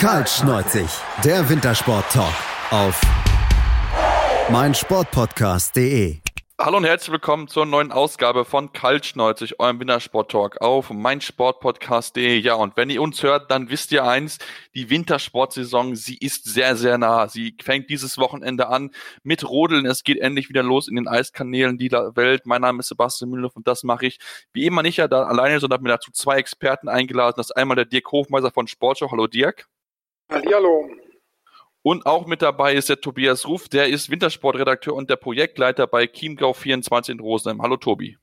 Kaltschneuzig, der Wintersport-Talk auf meinsportpodcast.de. Hallo und herzlich willkommen zur neuen Ausgabe von Kaltschneuzig, eurem Wintersport-Talk auf meinsportpodcast.de. Ja, und wenn ihr uns hört, dann wisst ihr eins, die Wintersportsaison, sie ist sehr, sehr nah. Sie fängt dieses Wochenende an mit Rodeln. Es geht endlich wieder los in den Eiskanälen dieser Welt. Mein Name ist Sebastian Müller und das mache ich wie immer nicht ja da alleine, sondern habe mir dazu zwei Experten eingeladen. Das ist einmal der Dirk Hofmeister von Sportschau. Hallo Dirk. Hallihallo. Und auch mit dabei ist der Tobias Ruf, der ist Wintersportredakteur und der Projektleiter bei Chiemgau24 in Rosenheim. Hallo Tobi.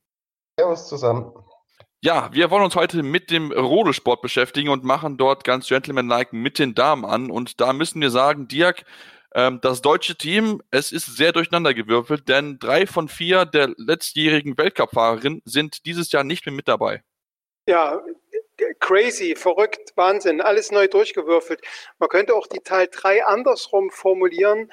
Servus zusammen. Ja, wir wollen uns heute mit dem Rodesport beschäftigen und machen dort ganz gentlemanlike mit den Damen an. Und da müssen wir sagen, Dirk, ähm, das deutsche Team, es ist sehr durcheinandergewürfelt, denn drei von vier der letztjährigen Weltcup-Fahrerinnen sind dieses Jahr nicht mehr mit dabei. Ja, crazy, verrückt, Wahnsinn, alles neu durchgewürfelt. Man könnte auch die Teil 3 andersrum formulieren,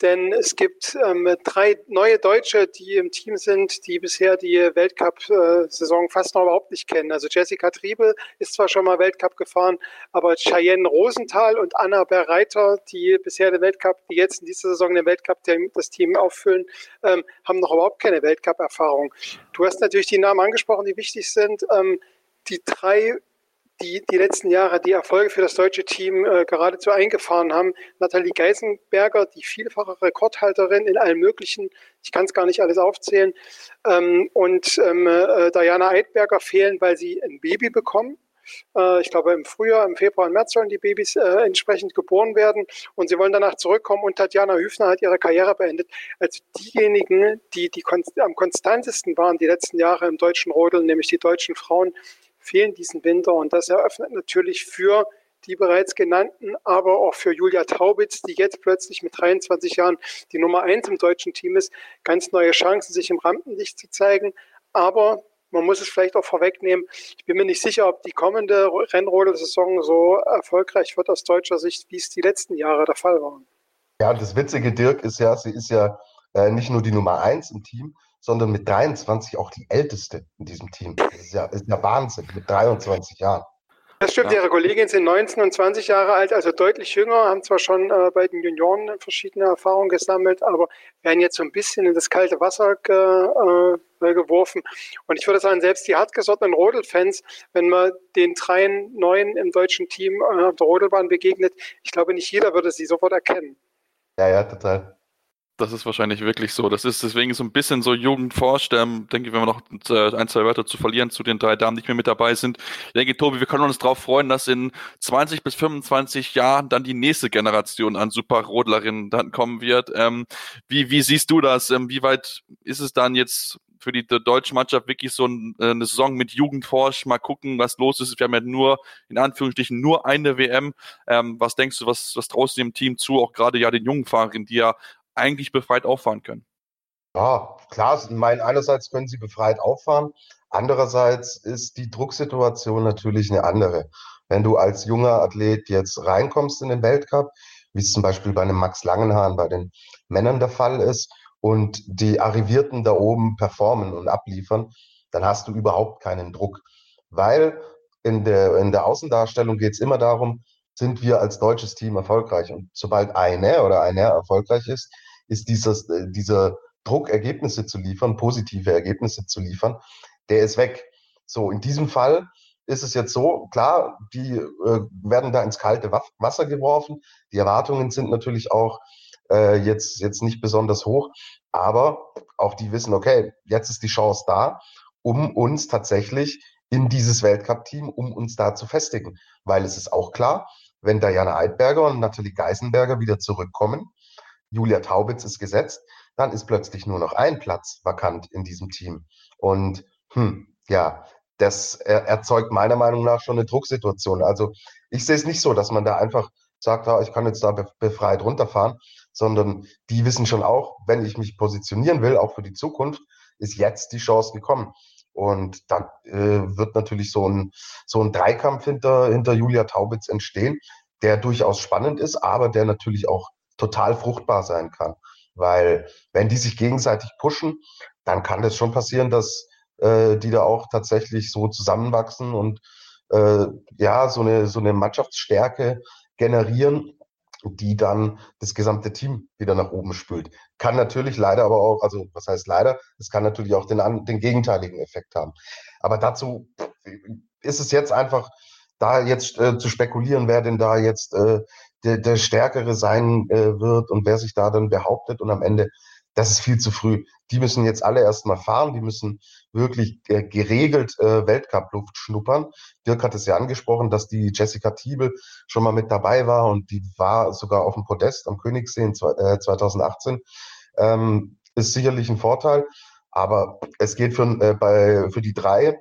denn es gibt ähm, drei neue Deutsche, die im Team sind, die bisher die Weltcup-Saison fast noch überhaupt nicht kennen. Also Jessica Triebel ist zwar schon mal Weltcup gefahren, aber Cheyenne Rosenthal und Anna Berreiter, die bisher den Weltcup, die jetzt in dieser Saison den Weltcup das Team auffüllen, ähm, haben noch überhaupt keine Weltcup-Erfahrung. Du hast natürlich die Namen angesprochen, die wichtig sind. Ähm, die drei, die die letzten Jahre die Erfolge für das deutsche Team äh, geradezu eingefahren haben. Nathalie Geisenberger, die vielfache Rekordhalterin in allen möglichen, ich kann es gar nicht alles aufzählen, ähm, und ähm, äh, Diana Eidberger fehlen, weil sie ein Baby bekommen. Äh, ich glaube, im Frühjahr, im Februar und März sollen die Babys äh, entsprechend geboren werden und sie wollen danach zurückkommen und Tatjana Hüfner hat ihre Karriere beendet. Also diejenigen, die, die konst am konstantesten waren die letzten Jahre im deutschen Rodeln, nämlich die deutschen Frauen, fehlen diesen Winter. Und das eröffnet natürlich für die bereits genannten, aber auch für Julia Taubitz, die jetzt plötzlich mit 23 Jahren die Nummer eins im deutschen Team ist, ganz neue Chancen, sich im Rampenlicht zu zeigen. Aber man muss es vielleicht auch vorwegnehmen. Ich bin mir nicht sicher, ob die kommende Rennrodelsaison so erfolgreich wird aus deutscher Sicht, wie es die letzten Jahre der Fall war. Ja, das Witzige, Dirk, ist ja, sie ist ja äh, nicht nur die Nummer eins im Team, sondern mit 23 auch die älteste in diesem Team. Das ist ja, ist ja Wahnsinn, mit 23 Jahren. Das stimmt, ja. ihre Kolleginnen sind 19 und 20 Jahre alt, also deutlich jünger, haben zwar schon äh, bei den Junioren verschiedene Erfahrungen gesammelt, aber werden jetzt so ein bisschen in das kalte Wasser ge, äh, geworfen. Und ich würde sagen, selbst die hartgesottenen Rodelfans, wenn man den dreien Neuen im deutschen Team äh, auf der Rodelbahn begegnet, ich glaube, nicht jeder würde sie sofort erkennen. Ja, ja, total. Das ist wahrscheinlich wirklich so. Das ist deswegen so ein bisschen so Jugendforscht. Ähm, denke, wenn wir noch äh, ein, zwei Wörter zu verlieren zu den drei Damen, die nicht mehr mit dabei sind. Ich denke, Tobi, wir können uns darauf freuen, dass in 20 bis 25 Jahren dann die nächste Generation an Superrodlerinnen dann kommen wird. Ähm, wie, wie siehst du das? Ähm, wie weit ist es dann jetzt für die, die deutsche Mannschaft wirklich so ein, äh, eine Saison mit Jugendforsch, mal gucken, was los ist. Wir haben ja nur, in Anführungsstrichen, nur eine WM. Ähm, was denkst du, was, was traust du dem Team zu, auch gerade ja den jungen Fahrerinnen, die ja eigentlich befreit auffahren können. Ja, klar, ich meine, einerseits können sie befreit auffahren, andererseits ist die Drucksituation natürlich eine andere. Wenn du als junger Athlet jetzt reinkommst in den Weltcup, wie es zum Beispiel bei einem Max Langenhahn bei den Männern der Fall ist, und die Arrivierten da oben performen und abliefern, dann hast du überhaupt keinen Druck. Weil in der, in der Außendarstellung geht es immer darum, sind wir als deutsches Team erfolgreich. Und sobald eine oder einer erfolgreich ist, ist dieses, äh, dieser Druck, Ergebnisse zu liefern, positive Ergebnisse zu liefern, der ist weg. So, in diesem Fall ist es jetzt so, klar, die äh, werden da ins kalte Wasser geworfen. Die Erwartungen sind natürlich auch äh, jetzt, jetzt nicht besonders hoch, aber auch die wissen, okay, jetzt ist die Chance da, um uns tatsächlich in dieses Weltcup-Team, um uns da zu festigen. Weil es ist auch klar, wenn Diana Eidberger und Nathalie Geisenberger wieder zurückkommen, Julia Taubitz ist gesetzt, dann ist plötzlich nur noch ein Platz vakant in diesem Team. Und hm, ja, das erzeugt meiner Meinung nach schon eine Drucksituation. Also ich sehe es nicht so, dass man da einfach sagt, ja, ich kann jetzt da befreit runterfahren, sondern die wissen schon auch, wenn ich mich positionieren will, auch für die Zukunft, ist jetzt die Chance gekommen. Und dann äh, wird natürlich so ein, so ein Dreikampf hinter, hinter Julia Taubitz entstehen, der durchaus spannend ist, aber der natürlich auch total fruchtbar sein kann. Weil wenn die sich gegenseitig pushen, dann kann das schon passieren, dass äh, die da auch tatsächlich so zusammenwachsen und äh, ja, so eine, so eine Mannschaftsstärke generieren, die dann das gesamte Team wieder nach oben spült. Kann natürlich leider aber auch, also was heißt leider, es kann natürlich auch den, den gegenteiligen Effekt haben. Aber dazu ist es jetzt einfach, da jetzt äh, zu spekulieren, wer denn da jetzt äh, der, der Stärkere sein äh, wird und wer sich da dann behauptet und am Ende, das ist viel zu früh. Die müssen jetzt alle erstmal fahren, die müssen wirklich äh, geregelt äh, Weltcup-Luft schnuppern. Dirk hat es ja angesprochen, dass die Jessica Tiebel schon mal mit dabei war und die war sogar auf dem Podest am Königssee in, äh, 2018. Ähm, ist sicherlich ein Vorteil, aber es geht für, äh, bei, für die drei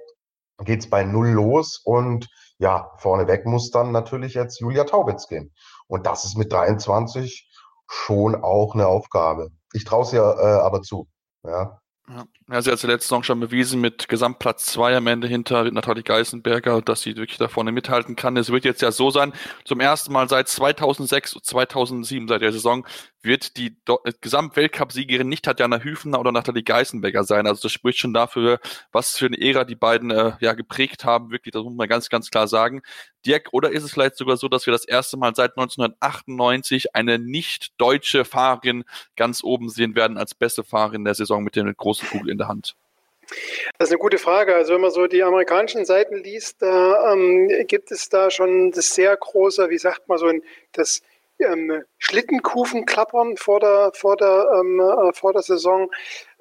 geht's bei Null los und ja, vorneweg muss dann natürlich jetzt Julia Taubitz gehen. Und das ist mit 23 schon auch eine Aufgabe. Ich traue es ja äh, aber zu. Ja. Ja, sie hat sie letzte Saison schon bewiesen mit Gesamtplatz 2 am Ende hinter Nathalie Geisenberger, dass sie wirklich da vorne mithalten kann. Es wird jetzt ja so sein, zum ersten Mal seit 2006, 2007, seit der Saison, wird die äh, Gesamtweltcup-Siegerin nicht Tatjana Hüfner oder Nathalie Geisenberger sein. Also das spricht schon dafür, was für eine Ära die beiden äh, ja geprägt haben. Wirklich, das muss man ganz, ganz klar sagen. Dirk, oder ist es vielleicht sogar so, dass wir das erste Mal seit 1998 eine nicht deutsche Fahrerin ganz oben sehen werden als beste Fahrerin der Saison mit der großen Kugel in der Hand? Das ist eine gute Frage. Also wenn man so die amerikanischen Seiten liest, da ähm, gibt es da schon das sehr große, wie sagt man so, ein, das ähm, Schlittenkufenklappern vor der, vor der, ähm, äh, vor der Saison.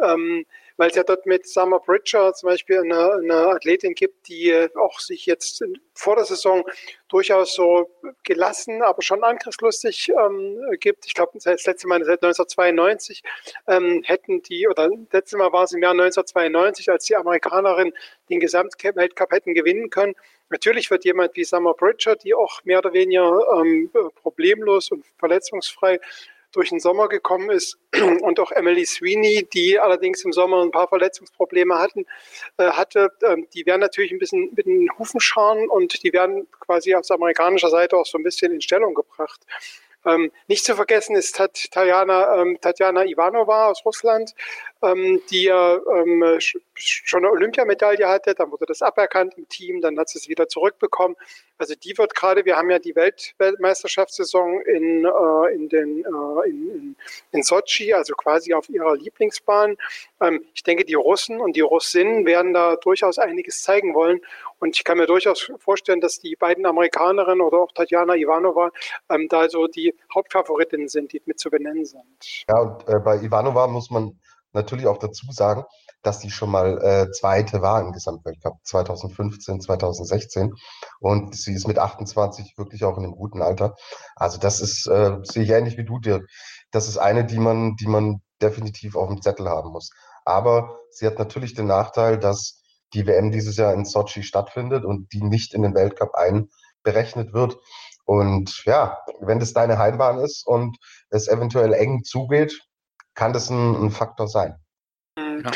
Ähm, weil es ja dort mit Summer Bridger zum Beispiel eine, eine Athletin gibt, die auch sich jetzt vor der Saison durchaus so gelassen, aber schon angriffslustig ähm, gibt. Ich glaube, das letzte Mal seit 1992 ähm, hätten die, oder das letzte Mal war es im Jahr 1992, als die Amerikanerinnen den Gesamtweltcup hätten gewinnen können. Natürlich wird jemand wie Summer Bridger, die auch mehr oder weniger ähm, problemlos und verletzungsfrei durch den Sommer gekommen ist und auch Emily Sweeney, die allerdings im Sommer ein paar Verletzungsprobleme hatten, äh, hatte, äh, die werden natürlich ein bisschen mit den Hufen scharen und die werden quasi aus amerikanischer Seite auch so ein bisschen in Stellung gebracht. Ähm, nicht zu vergessen ist Tatjana, ähm, Tatjana Ivanova aus Russland, ähm, die ja ähm, schon eine Olympiamedaille hatte, dann wurde das aberkannt im Team, dann hat sie es wieder zurückbekommen. Also die wird gerade, wir haben ja die Welt Weltmeisterschaftssaison in, äh, in, den, äh, in, in, in Sochi, also quasi auf ihrer Lieblingsbahn. Ähm, ich denke, die Russen und die Russinnen werden da durchaus einiges zeigen wollen. Und ich kann mir durchaus vorstellen, dass die beiden Amerikanerinnen oder auch Tatjana Ivanova ähm, da so die Hauptfavoritinnen sind, die mit zu benennen sind. Ja, und äh, bei Ivanova muss man natürlich auch dazu sagen, dass sie schon mal äh, Zweite war im Gesamtweltcup 2015, 2016. Und sie ist mit 28 wirklich auch in einem guten Alter. Also das ist, äh, sehe ich ähnlich wie du dir. Das ist eine, die man, die man definitiv auf dem Zettel haben muss. Aber sie hat natürlich den Nachteil, dass die WM dieses Jahr in Sochi stattfindet und die nicht in den Weltcup einberechnet wird. Und ja, wenn das deine Heimbahn ist und es eventuell eng zugeht, kann das ein, ein Faktor sein. Ja.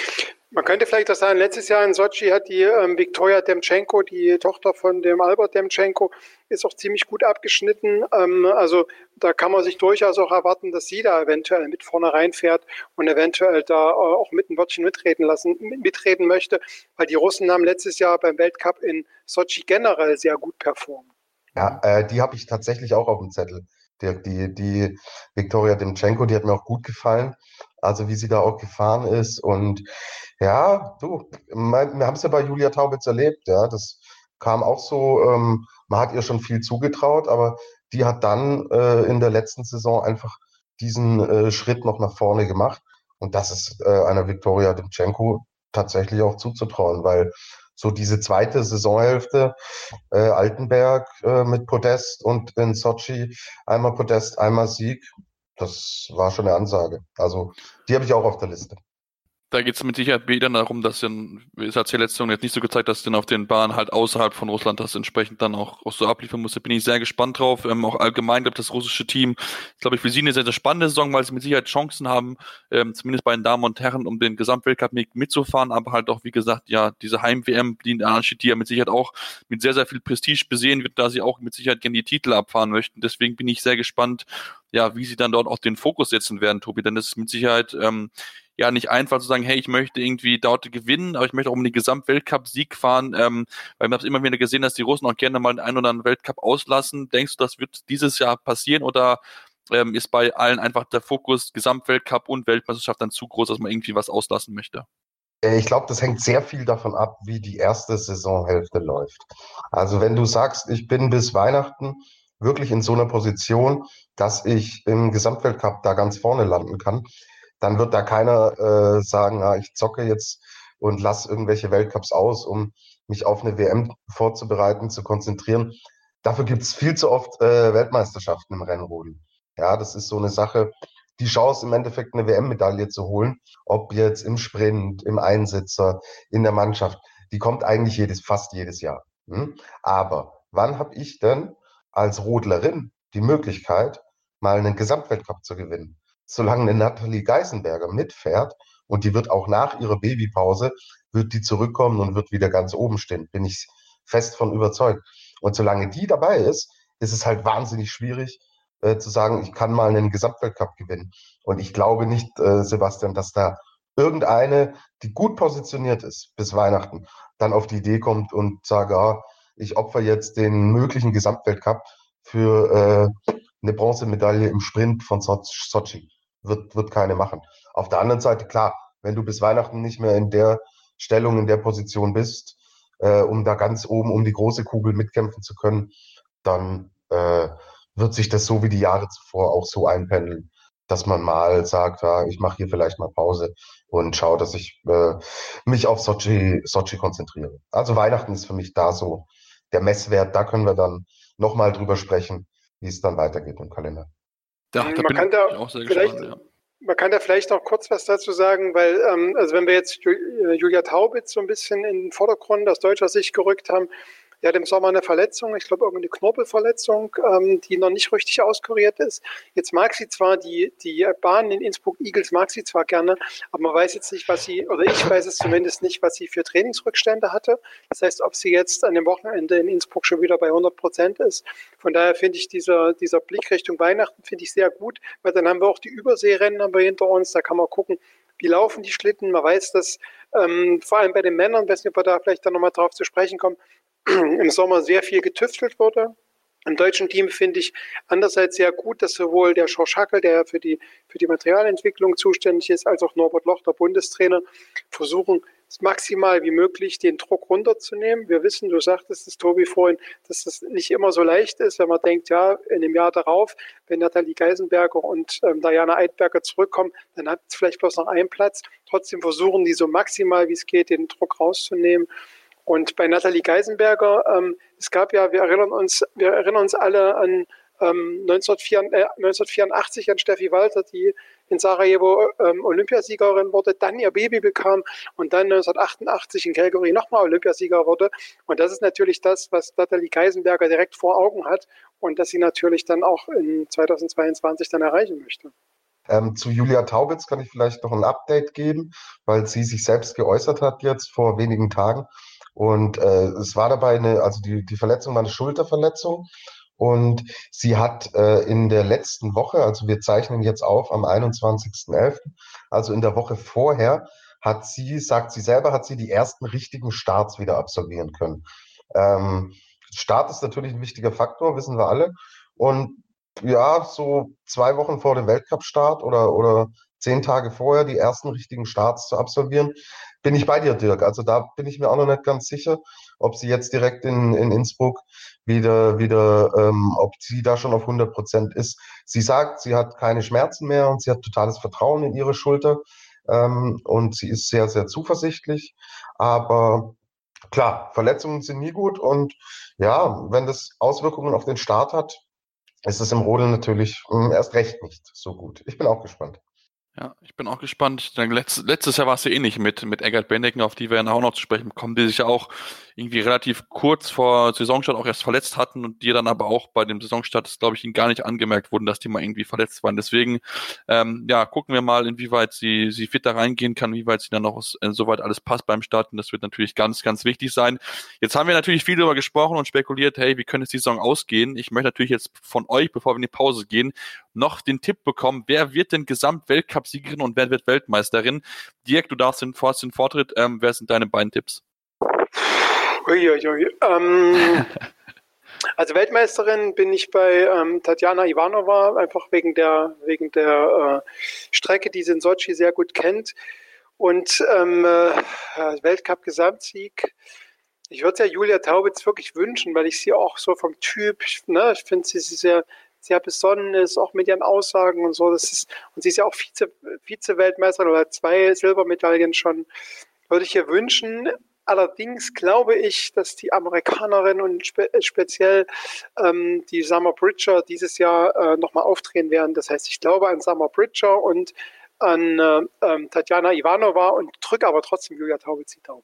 Man könnte vielleicht auch sagen, letztes Jahr in Sochi hat die ähm, Viktoria Demchenko, die Tochter von dem Albert Demchenko, ist auch ziemlich gut abgeschnitten. Ähm, also da kann man sich durchaus auch erwarten, dass sie da eventuell mit vorne reinfährt und eventuell da äh, auch mit ein Wörtchen mitreden lassen, mitreden möchte, weil die Russen haben letztes Jahr beim Weltcup in Sochi generell sehr gut performt. Ja, äh, die habe ich tatsächlich auch auf dem Zettel. Die, die, die Viktoria Demchenko, die hat mir auch gut gefallen. Also wie sie da auch gefahren ist. Und ja, du, wir haben es ja bei Julia Taubitz erlebt, ja. Das kam auch so, ähm, man hat ihr schon viel zugetraut, aber die hat dann äh, in der letzten Saison einfach diesen äh, Schritt noch nach vorne gemacht. Und das ist äh, einer Viktoria Demchenko tatsächlich auch zuzutrauen, weil so diese zweite Saisonhälfte, äh, Altenberg äh, mit Podest und in Sochi einmal Podest, einmal Sieg, das war schon eine Ansage. Also die habe ich auch auf der Liste. Da geht es mit Sicherheit wieder darum, dass dann, es hat die letzte jetzt nicht so gezeigt, dass dann auf den Bahnen halt außerhalb von Russland das entsprechend dann auch, auch so abliefern musste. Bin ich sehr gespannt drauf. Ähm, auch allgemein, glaube das russische Team, glaube ich, für sie eine sehr, sehr spannende Saison, weil sie mit Sicherheit Chancen haben, ähm, zumindest bei den Damen und Herren, um den Gesamtweltcup mitzufahren, aber halt auch, wie gesagt, ja, diese Heim-WM, die die ja mit Sicherheit auch mit sehr, sehr viel Prestige besehen wird, da sie auch mit Sicherheit gerne die Titel abfahren möchten. Deswegen bin ich sehr gespannt, ja, wie sie dann dort auch den Fokus setzen werden, Tobi, denn das ist mit Sicherheit, ähm, ja nicht einfach zu sagen, hey, ich möchte irgendwie dort gewinnen, aber ich möchte auch um den Gesamtweltcup-Sieg fahren, ähm, weil haben es immer wieder gesehen, dass die Russen auch gerne mal den einen oder anderen Weltcup auslassen. Denkst du, das wird dieses Jahr passieren oder ähm, ist bei allen einfach der Fokus Gesamtweltcup und Weltmeisterschaft dann zu groß, dass man irgendwie was auslassen möchte? Äh, ich glaube, das hängt sehr viel davon ab, wie die erste Saisonhälfte läuft. Also wenn du sagst, ich bin bis Weihnachten wirklich in so einer Position, dass ich im Gesamtweltcup da ganz vorne landen kann, dann wird da keiner äh, sagen, ah, ich zocke jetzt und lasse irgendwelche Weltcups aus, um mich auf eine WM vorzubereiten, zu konzentrieren. Dafür gibt es viel zu oft äh, Weltmeisterschaften im Rennrodeln. Ja, das ist so eine Sache, die Chance im Endeffekt eine WM-Medaille zu holen, ob jetzt im Sprint, im Einsitzer, in der Mannschaft, die kommt eigentlich jedes, fast jedes Jahr. Hm? Aber wann habe ich denn als Rodlerin die Möglichkeit, mal einen Gesamtweltcup zu gewinnen? Solange eine Nathalie Geisenberger mitfährt und die wird auch nach ihrer Babypause, wird die zurückkommen und wird wieder ganz oben stehen, bin ich fest von überzeugt. Und solange die dabei ist, ist es halt wahnsinnig schwierig, äh, zu sagen, ich kann mal einen Gesamtweltcup gewinnen. Und ich glaube nicht, äh, Sebastian, dass da irgendeine, die gut positioniert ist bis Weihnachten, dann auf die Idee kommt und sage, ah, ich opfer jetzt den möglichen Gesamtweltcup für äh, eine Bronzemedaille im Sprint von Sochi. Wird, wird keine machen. Auf der anderen Seite, klar, wenn du bis Weihnachten nicht mehr in der Stellung, in der Position bist, äh, um da ganz oben um die große Kugel mitkämpfen zu können, dann äh, wird sich das so wie die Jahre zuvor auch so einpendeln, dass man mal sagt, ja, ich mache hier vielleicht mal Pause und schaue, dass ich äh, mich auf Sochi, Sochi konzentriere. Also Weihnachten ist für mich da so der Messwert. Da können wir dann nochmal drüber sprechen, wie es dann weitergeht im Kalender. Ja, da man, kann da auch sehr vielleicht, gespannt, ja. man kann da vielleicht noch kurz was dazu sagen, weil, ähm, also wenn wir jetzt äh, Julia Taubitz so ein bisschen in den Vordergrund aus deutscher Sicht gerückt haben, er hat im Sommer eine Verletzung, ich glaube irgendeine Knorpelverletzung, ähm, die noch nicht richtig auskuriert ist. Jetzt mag sie zwar die, die Bahn in Innsbruck Eagles mag sie zwar gerne, aber man weiß jetzt nicht, was sie, oder ich weiß es zumindest nicht, was sie für Trainingsrückstände hatte. Das heißt, ob sie jetzt an dem Wochenende in Innsbruck schon wieder bei 100 Prozent ist. Von daher finde ich dieser, dieser Blick Richtung Weihnachten finde ich sehr gut, weil dann haben wir auch die Überseerennen aber hinter uns. Da kann man gucken, wie laufen die Schlitten. Man weiß, dass ähm, vor allem bei den Männern, weiß nicht, ob wir da vielleicht dann nochmal drauf zu sprechen kommen, im Sommer sehr viel getüftelt wurde. Im deutschen Team finde ich andererseits sehr gut, dass sowohl der Schorsch Hackel, der für die, für die Materialentwicklung zuständig ist, als auch Norbert Loch, der Bundestrainer, versuchen, maximal wie möglich den Druck runterzunehmen. Wir wissen, du sagtest es, Tobi, vorhin, dass das nicht immer so leicht ist, wenn man denkt, ja, in dem Jahr darauf, wenn Nathalie Geisenberger und ähm, Diana Eidberger zurückkommen, dann hat es vielleicht bloß noch einen Platz. Trotzdem versuchen die so maximal, wie es geht, den Druck rauszunehmen. Und bei Nathalie Geisenberger, ähm, es gab ja, wir erinnern uns, wir erinnern uns alle an ähm, 1984, äh, 1984 an Steffi Walter, die in Sarajevo ähm, Olympiasiegerin wurde, dann ihr Baby bekam und dann 1988 in Calgary nochmal Olympiasieger wurde. Und das ist natürlich das, was Nathalie Geisenberger direkt vor Augen hat und das sie natürlich dann auch in 2022 dann erreichen möchte. Ähm, zu Julia Taubitz kann ich vielleicht noch ein Update geben, weil sie sich selbst geäußert hat jetzt vor wenigen Tagen. Und äh, es war dabei eine, also die, die Verletzung war eine Schulterverletzung. Und sie hat äh, in der letzten Woche, also wir zeichnen jetzt auf am 21.11., also in der Woche vorher, hat sie, sagt sie selber, hat sie die ersten richtigen Starts wieder absolvieren können. Ähm, Start ist natürlich ein wichtiger Faktor, wissen wir alle. Und ja, so zwei Wochen vor dem Weltcup-Start oder, oder zehn Tage vorher die ersten richtigen Starts zu absolvieren, bin ich bei dir, Dirk. Also da bin ich mir auch noch nicht ganz sicher, ob sie jetzt direkt in, in Innsbruck wieder, wieder, ähm, ob sie da schon auf 100 Prozent ist. Sie sagt, sie hat keine Schmerzen mehr und sie hat totales Vertrauen in ihre Schulter ähm, und sie ist sehr, sehr zuversichtlich. Aber klar, Verletzungen sind nie gut und ja, wenn das Auswirkungen auf den Start hat, ist es im Rodeln natürlich hm, erst recht nicht so gut. Ich bin auch gespannt. Ja, ich bin auch gespannt. Letzt, letztes Jahr war es ja ähnlich mit, mit Eggert Bendecken, auf die wir ja auch noch zu sprechen kommen, die sich ja auch irgendwie relativ kurz vor Saisonstart auch erst verletzt hatten und die dann aber auch bei dem Saisonstart, glaube ich, ihnen gar nicht angemerkt wurden, dass die mal irgendwie verletzt waren. Deswegen, ähm, ja, gucken wir mal, inwieweit sie, sie fit da reingehen kann, wie weit sie dann noch äh, soweit alles passt beim Starten. Das wird natürlich ganz, ganz wichtig sein. Jetzt haben wir natürlich viel darüber gesprochen und spekuliert, hey, wie könnte die Saison ausgehen? Ich möchte natürlich jetzt von euch, bevor wir in die Pause gehen, noch den Tipp bekommen, wer wird denn Gesamtweltcup-Siegerin und wer wird Weltmeisterin? Dirk, du darfst den, hast den Vortritt. Ähm, wer sind deine beiden Tipps? Uiuiui. Ähm, also Weltmeisterin bin ich bei ähm, Tatjana Ivanova, einfach wegen der, wegen der äh, Strecke, die sie in Sochi sehr gut kennt. Und ähm, äh, Weltcup-Gesamtsieg. Ich würde es ja Julia Taubitz wirklich wünschen, weil ich sie auch so vom Typ, ne, ich finde sie sehr, sehr besonnen ist, auch mit ihren Aussagen und so. Das ist, und sie ist ja auch Vize, Vize-Weltmeisterin oder zwei Silbermedaillen schon. Würde ich ihr wünschen. Allerdings glaube ich, dass die Amerikanerin und spe speziell ähm, die Summer Bridger dieses Jahr äh, nochmal aufdrehen werden. Das heißt, ich glaube an Summer Bridger und an äh, äh, Tatjana Ivanova und drücke aber trotzdem Julia Taubitz die Daumen.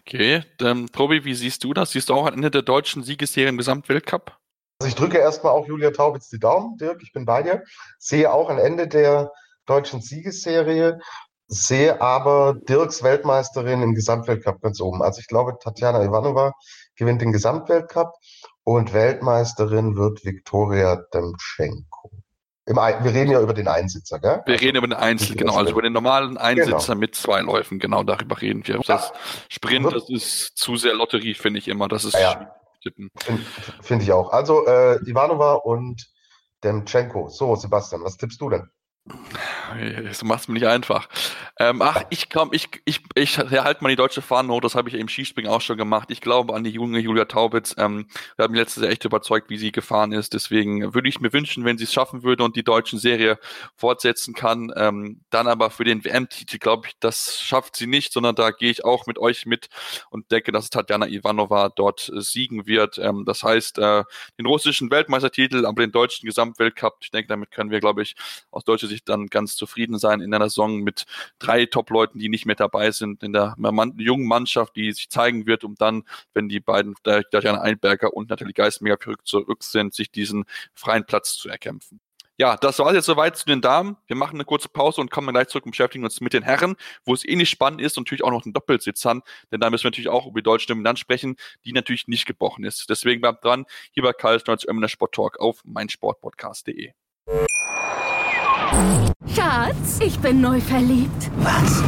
Okay, dann Tobi, wie siehst du das? Siehst du auch am Ende der deutschen Siegesserie im Gesamtweltcup? Also ich drücke erstmal auch Julia Taubitz die Daumen, Dirk, ich bin bei dir. Sehe auch ein Ende der deutschen Siegesserie sehe aber Dirks Weltmeisterin im Gesamtweltcup ganz oben. Also ich glaube, Tatjana Ivanova gewinnt den Gesamtweltcup und Weltmeisterin wird Viktoria Demtschenko. Im, wir reden ja über den Einsitzer, gell? Wir reden über den Einzel, genau, also über den normalen Einsitzer genau. mit zwei Läufen, genau darüber reden wir. Das Sprint, das ist zu sehr Lotterie, finde ich immer. Das ist ja, tippen. Finde find ich auch. Also äh, Ivanova und Demtschenko. So, Sebastian, was tippst du denn? Du machst mir nicht einfach. Ähm, ach, ich komm, ich, ich, ich halte mal die deutsche Fahne hoch, das habe ich im Skispringen auch schon gemacht. Ich glaube an die junge Julia Taubitz. Ähm, wir haben letztes Jahr echt überzeugt, wie sie gefahren ist. Deswegen würde ich mir wünschen, wenn sie es schaffen würde und die deutschen Serie fortsetzen kann. Ähm, dann aber für den WM-Titel glaube ich, das schafft sie nicht, sondern da gehe ich auch mit euch mit und denke, dass Tatjana Ivanova dort äh, siegen wird. Ähm, das heißt, äh, den russischen Weltmeistertitel, aber den deutschen Gesamtweltcup. Ich denke, damit können wir, glaube ich, aus deutscher Sicht dann ganz zufrieden sein in einer Saison mit drei Top-Leuten, die nicht mehr dabei sind, in der jungen Mannschaft, die sich zeigen wird, um dann, wenn die beiden, Darian Einberger und Nathalie Geismega zurück sind, sich diesen freien Platz zu erkämpfen. Ja, das war jetzt soweit zu den Damen. Wir machen eine kurze Pause und kommen gleich zurück und beschäftigen uns mit den Herren, wo es ähnlich spannend ist und natürlich auch noch einen Doppelsitz haben, denn da müssen wir natürlich auch über die deutsche Dominanz sprechen, die natürlich nicht gebrochen ist. Deswegen bleibt dran, hier bei Karl Schnolz Ömmener Sport Talk auf meinsportpodcast.de. Schatz, ich bin neu verliebt. Was?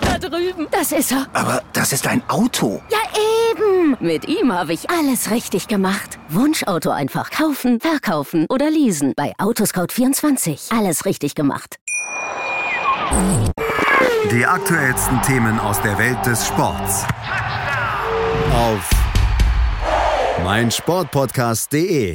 Da drüben. Das ist er. Aber das ist ein Auto. Ja, eben. Mit ihm habe ich alles richtig gemacht. Wunschauto einfach kaufen, verkaufen oder leasen. Bei Autoscout24. Alles richtig gemacht. Die aktuellsten Themen aus der Welt des Sports. Auf meinsportpodcast.de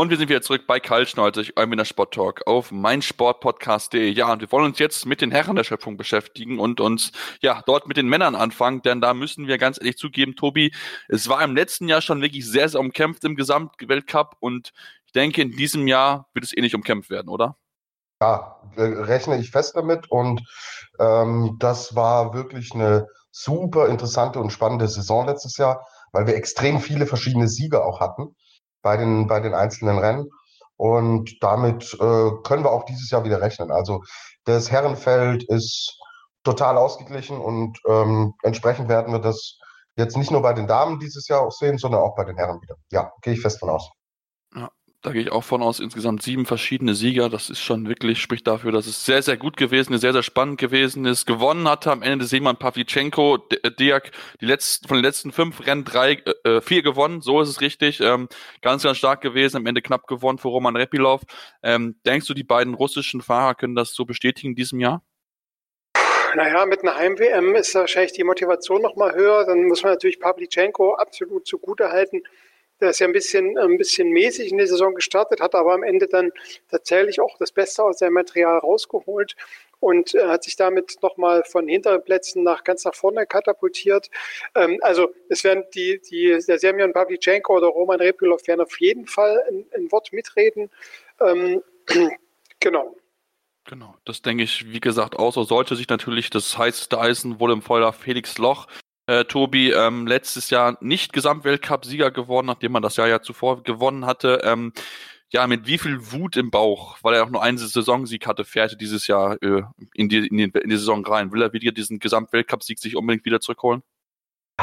Und wir sind wieder zurück bei Karl Schnolzig, Euminder Sport Talk auf meinsportpodcast.de. Ja, und wir wollen uns jetzt mit den Herren der Schöpfung beschäftigen und uns ja dort mit den Männern anfangen, denn da müssen wir ganz ehrlich zugeben, Tobi, es war im letzten Jahr schon wirklich sehr, sehr umkämpft im Gesamtweltcup und ich denke, in diesem Jahr wird es eh nicht umkämpft werden, oder? Ja, rechne ich fest damit und ähm, das war wirklich eine super interessante und spannende Saison letztes Jahr, weil wir extrem viele verschiedene Sieger auch hatten bei den, bei den einzelnen Rennen. Und damit äh, können wir auch dieses Jahr wieder rechnen. Also das Herrenfeld ist total ausgeglichen und ähm, entsprechend werden wir das jetzt nicht nur bei den Damen dieses Jahr auch sehen, sondern auch bei den Herren wieder. Ja, gehe ich fest von aus. Ja, da gehe ich auch von aus, insgesamt sieben verschiedene Sieger. Das ist schon wirklich, spricht dafür, dass es sehr, sehr gut gewesen ist, sehr, sehr spannend gewesen ist. Gewonnen hatte am Ende des Seemann Pavlichenko, äh, Diak, die letzten, von den letzten fünf Rennen drei, äh, äh, vier gewonnen, so ist es richtig. Ähm, ganz, ganz stark gewesen, am Ende knapp gewonnen für Roman Repilov. Ähm, denkst du, die beiden russischen Fahrer können das so bestätigen in diesem Jahr? Naja, mit einer Heim-WM ist wahrscheinlich die Motivation nochmal höher. Dann muss man natürlich Pavlichenko absolut zugute halten der ist ja ein bisschen, ein bisschen mäßig in die Saison gestartet, hat aber am Ende dann tatsächlich auch das Beste aus seinem Material rausgeholt und äh, hat sich damit nochmal von hinteren Plätzen nach ganz nach vorne katapultiert. Ähm, also es werden die, die, der Semyon Pavlichenko oder Roman Repulov werden auf jeden Fall ein, ein Wort mitreden. Ähm, Genau. Genau, das denke ich, wie gesagt, auch so sollte sich natürlich das heißeste Eisen wohl im Feuer Felix Loch. Äh, Tobi, ähm, letztes Jahr nicht Gesamtweltcup-Sieger geworden, nachdem man das Jahr ja zuvor gewonnen hatte. Ähm, ja, mit wie viel Wut im Bauch, weil er auch nur einen Saisonsieg hatte, fährt er dieses Jahr äh, in, die, in, die, in die Saison rein. Will er wieder diesen Gesamtweltcup-Sieg sich unbedingt wieder zurückholen?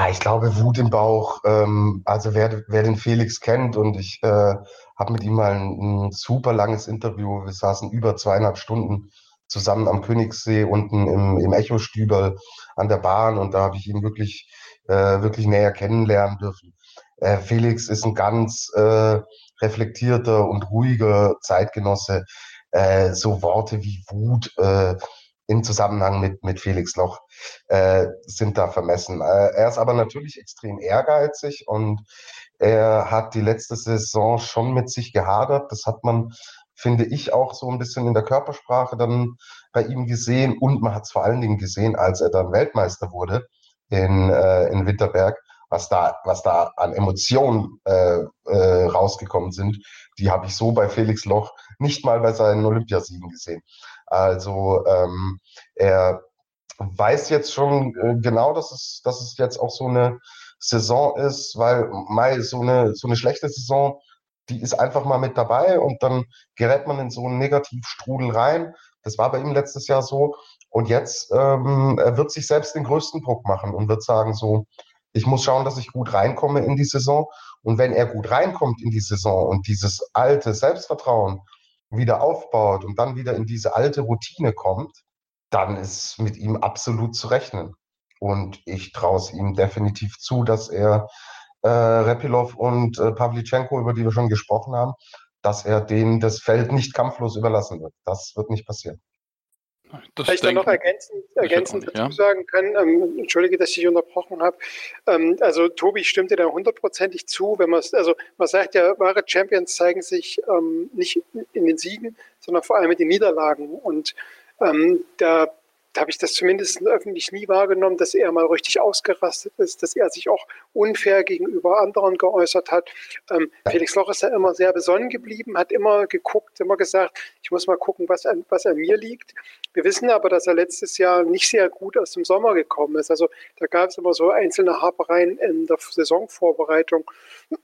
Ich glaube, Wut im Bauch, ähm, also wer, wer den Felix kennt und ich äh, habe mit ihm mal ein, ein, super langes Interview, wir saßen über zweieinhalb Stunden zusammen am Königssee unten im, im Echo-Stüberl an der Bahn und da habe ich ihn wirklich, äh, wirklich näher kennenlernen dürfen. Äh, Felix ist ein ganz äh, reflektierter und ruhiger Zeitgenosse. Äh, so Worte wie Wut, äh, im Zusammenhang mit, mit Felix Loch äh, sind da vermessen. Äh, er ist aber natürlich extrem ehrgeizig und er hat die letzte Saison schon mit sich gehadert. Das hat man, finde ich, auch so ein bisschen in der Körpersprache dann bei ihm gesehen. Und man hat es vor allen Dingen gesehen, als er dann Weltmeister wurde in, äh, in Winterberg, was da, was da an Emotionen äh, äh, rausgekommen sind. Die habe ich so bei Felix Loch nicht mal bei seinen Olympiasiegen gesehen. Also ähm, er weiß jetzt schon äh, genau, dass es, dass es jetzt auch so eine Saison ist, weil Mai so eine, so eine schlechte Saison, die ist einfach mal mit dabei und dann gerät man in so einen Negativstrudel rein. Das war bei ihm letztes Jahr so. Und jetzt ähm, er wird sich selbst den größten Druck machen und wird sagen so, ich muss schauen, dass ich gut reinkomme in die Saison. Und wenn er gut reinkommt in die Saison und dieses alte Selbstvertrauen wieder aufbaut und dann wieder in diese alte Routine kommt, dann ist mit ihm absolut zu rechnen. Und ich traue es ihm definitiv zu, dass er äh, Repilov und äh, Pavlichenko, über die wir schon gesprochen haben, dass er denen das Feld nicht kampflos überlassen wird. Das wird nicht passieren. Das Vielleicht dann noch ergänzend, ergänzend dazu ja. sagen können, ähm, entschuldige, dass ich unterbrochen habe. Ähm, also Tobi stimmte da hundertprozentig zu, wenn man also man sagt ja, wahre Champions zeigen sich ähm, nicht in den Siegen, sondern vor allem in den Niederlagen. Und ähm, da habe ich das zumindest öffentlich nie wahrgenommen, dass er mal richtig ausgerastet ist, dass er sich auch unfair gegenüber anderen geäußert hat. Ähm, Felix Loch ist ja immer sehr besonnen geblieben, hat immer geguckt, immer gesagt, ich muss mal gucken, was an, was an mir liegt. Wir wissen aber, dass er letztes Jahr nicht sehr gut aus dem Sommer gekommen ist. Also da gab es immer so einzelne Hapereien in der Saisonvorbereitung.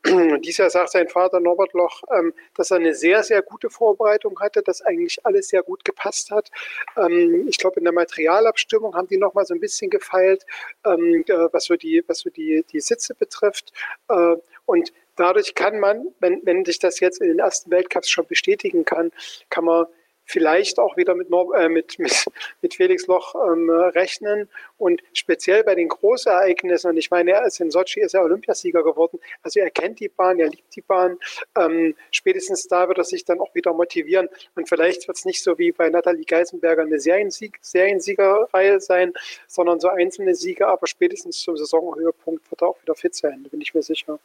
Und dieses Jahr sagt sein Vater Norbert Loch, ähm, dass er eine sehr, sehr gute Vorbereitung hatte, dass eigentlich alles sehr gut gepasst hat. Ähm, ich glaube, in der Materialabstimmung haben die nochmal so ein bisschen gefeilt, ähm, äh, was so die, was so die, die Sitze betrifft. Äh, und dadurch kann man, wenn, wenn sich das jetzt in den ersten Weltcups schon bestätigen kann, kann man vielleicht auch wieder mit, äh, mit, mit, mit Felix Loch ähm, rechnen. Und speziell bei den Großereignissen, und ich meine, er ist in Sochi ist er Olympiasieger geworden, also er kennt die Bahn, er liebt die Bahn. Ähm, spätestens da wird er sich dann auch wieder motivieren. Und vielleicht wird es nicht so wie bei Nathalie Geisenberger eine Seriensieg, Seriensiegerreihe sein, sondern so einzelne Siege, aber spätestens zum Saisonhöhepunkt wird er auch wieder fit sein, da bin ich mir sicher.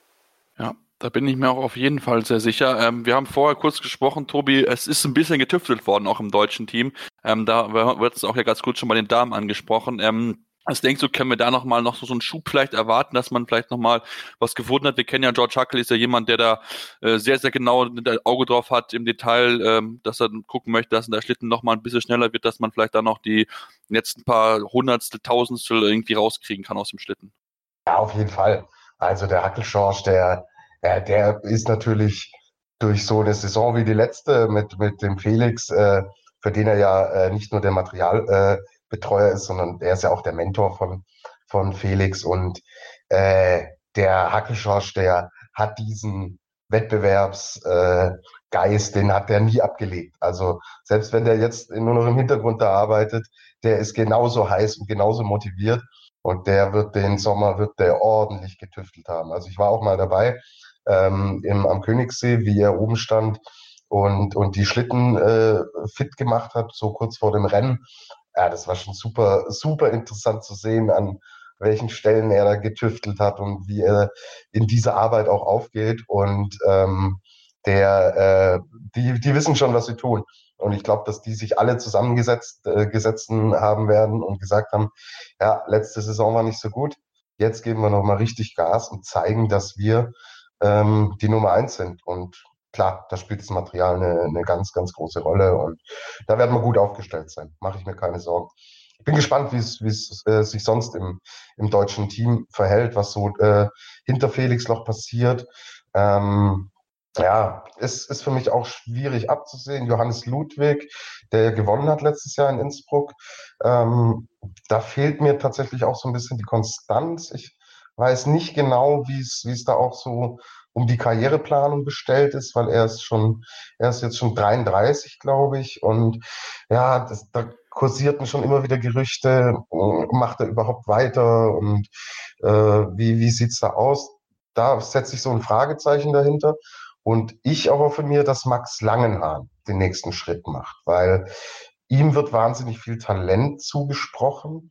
Ja, da bin ich mir auch auf jeden Fall sehr sicher. Ähm, wir haben vorher kurz gesprochen, Tobi, es ist ein bisschen getüftelt worden, auch im deutschen Team. Ähm, da wird es auch ja ganz kurz schon bei den Damen angesprochen. Ähm, was denkst du, können wir da nochmal noch so, einen Schub vielleicht erwarten, dass man vielleicht nochmal was gefunden hat? Wir kennen ja George Huckel, ist ja jemand, der da äh, sehr, sehr genau ein Auge drauf hat im Detail, ähm, dass er gucken möchte, dass der Schlitten nochmal ein bisschen schneller wird, dass man vielleicht da noch die letzten paar Hundertstel, Tausendstel irgendwie rauskriegen kann aus dem Schlitten. Ja, auf jeden Fall. Also der Hackelschorsch, der, der, der ist natürlich durch so eine Saison wie die letzte mit, mit dem Felix, äh, für den er ja äh, nicht nur der Materialbetreuer äh, ist, sondern er ist ja auch der Mentor von, von Felix. Und äh, der Hackelschorsch, der hat diesen Wettbewerbsgeist, äh, den hat der nie abgelegt. Also selbst wenn der jetzt nur noch im Hintergrund da arbeitet, der ist genauso heiß und genauso motiviert. Und der wird den Sommer, wird der ordentlich getüftelt haben. Also ich war auch mal dabei ähm, im, am Königssee, wie er oben stand und, und die Schlitten äh, fit gemacht hat, so kurz vor dem Rennen. Ja, das war schon super, super interessant zu sehen, an welchen Stellen er da getüftelt hat und wie er in dieser Arbeit auch aufgeht. Und ähm, der, äh, die, die wissen schon, was sie tun. Und ich glaube, dass die sich alle zusammengesetzt äh, gesetzen haben werden und gesagt haben, ja, letzte Saison war nicht so gut. Jetzt geben wir nochmal richtig Gas und zeigen, dass wir ähm, die Nummer eins sind. Und klar, da spielt das Material eine, eine ganz, ganz große Rolle und da werden wir gut aufgestellt sein. Mache ich mir keine Sorgen. Ich bin gespannt, wie es, wie es äh, sich sonst im, im deutschen Team verhält, was so äh, hinter Felix noch passiert. Ähm, ja, ist, ist für mich auch schwierig abzusehen. Johannes Ludwig, der gewonnen hat letztes Jahr in Innsbruck, ähm, da fehlt mir tatsächlich auch so ein bisschen die Konstanz. Ich weiß nicht genau, wie es, wie es da auch so um die Karriereplanung bestellt ist, weil er ist schon, er ist jetzt schon 33, glaube ich. Und ja, das, da kursierten schon immer wieder Gerüchte, macht er überhaupt weiter und äh, wie, wie sieht's da aus? Da setze ich so ein Fragezeichen dahinter. Und ich erhoffe mir, dass Max Langenhahn den nächsten Schritt macht, weil ihm wird wahnsinnig viel Talent zugesprochen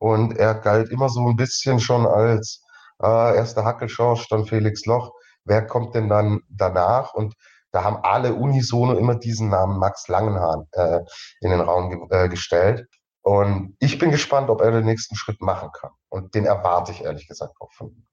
und er galt immer so ein bisschen schon als äh, erster Hackelschorsch, dann Felix Loch. Wer kommt denn dann danach? Und da haben alle unisono immer diesen Namen Max Langenhahn äh, in den Raum ge äh, gestellt. Und ich bin gespannt, ob er den nächsten Schritt machen kann. Und den erwarte ich ehrlich gesagt auch von ihm.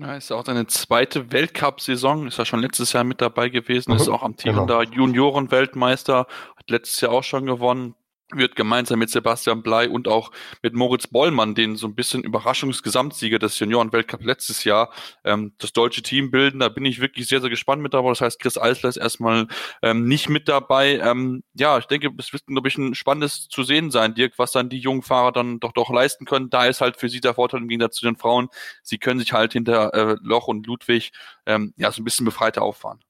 Ja, ist auch seine zweite Weltcup-Saison, ist ja schon letztes Jahr mit dabei gewesen, mhm, ist auch amtierender genau. Junioren-Weltmeister, hat letztes Jahr auch schon gewonnen wird gemeinsam mit Sebastian Blei und auch mit Moritz Bollmann, den so ein bisschen Überraschungsgesamtsieger des Junioren-Weltcup letztes Jahr, ähm, das deutsche Team bilden. Da bin ich wirklich sehr, sehr gespannt mit dabei. Das heißt, Chris Eisler ist erstmal ähm, nicht mit dabei. Ähm, ja, ich denke, es wird, glaube ich, ein spannendes zu sehen sein, Dirk, was dann die jungen Fahrer dann doch doch leisten können. Da ist halt für sie der Vorteil im Gegensatz zu den Frauen. Sie können sich halt hinter äh, Loch und Ludwig ähm, ja so ein bisschen befreiter auffahren.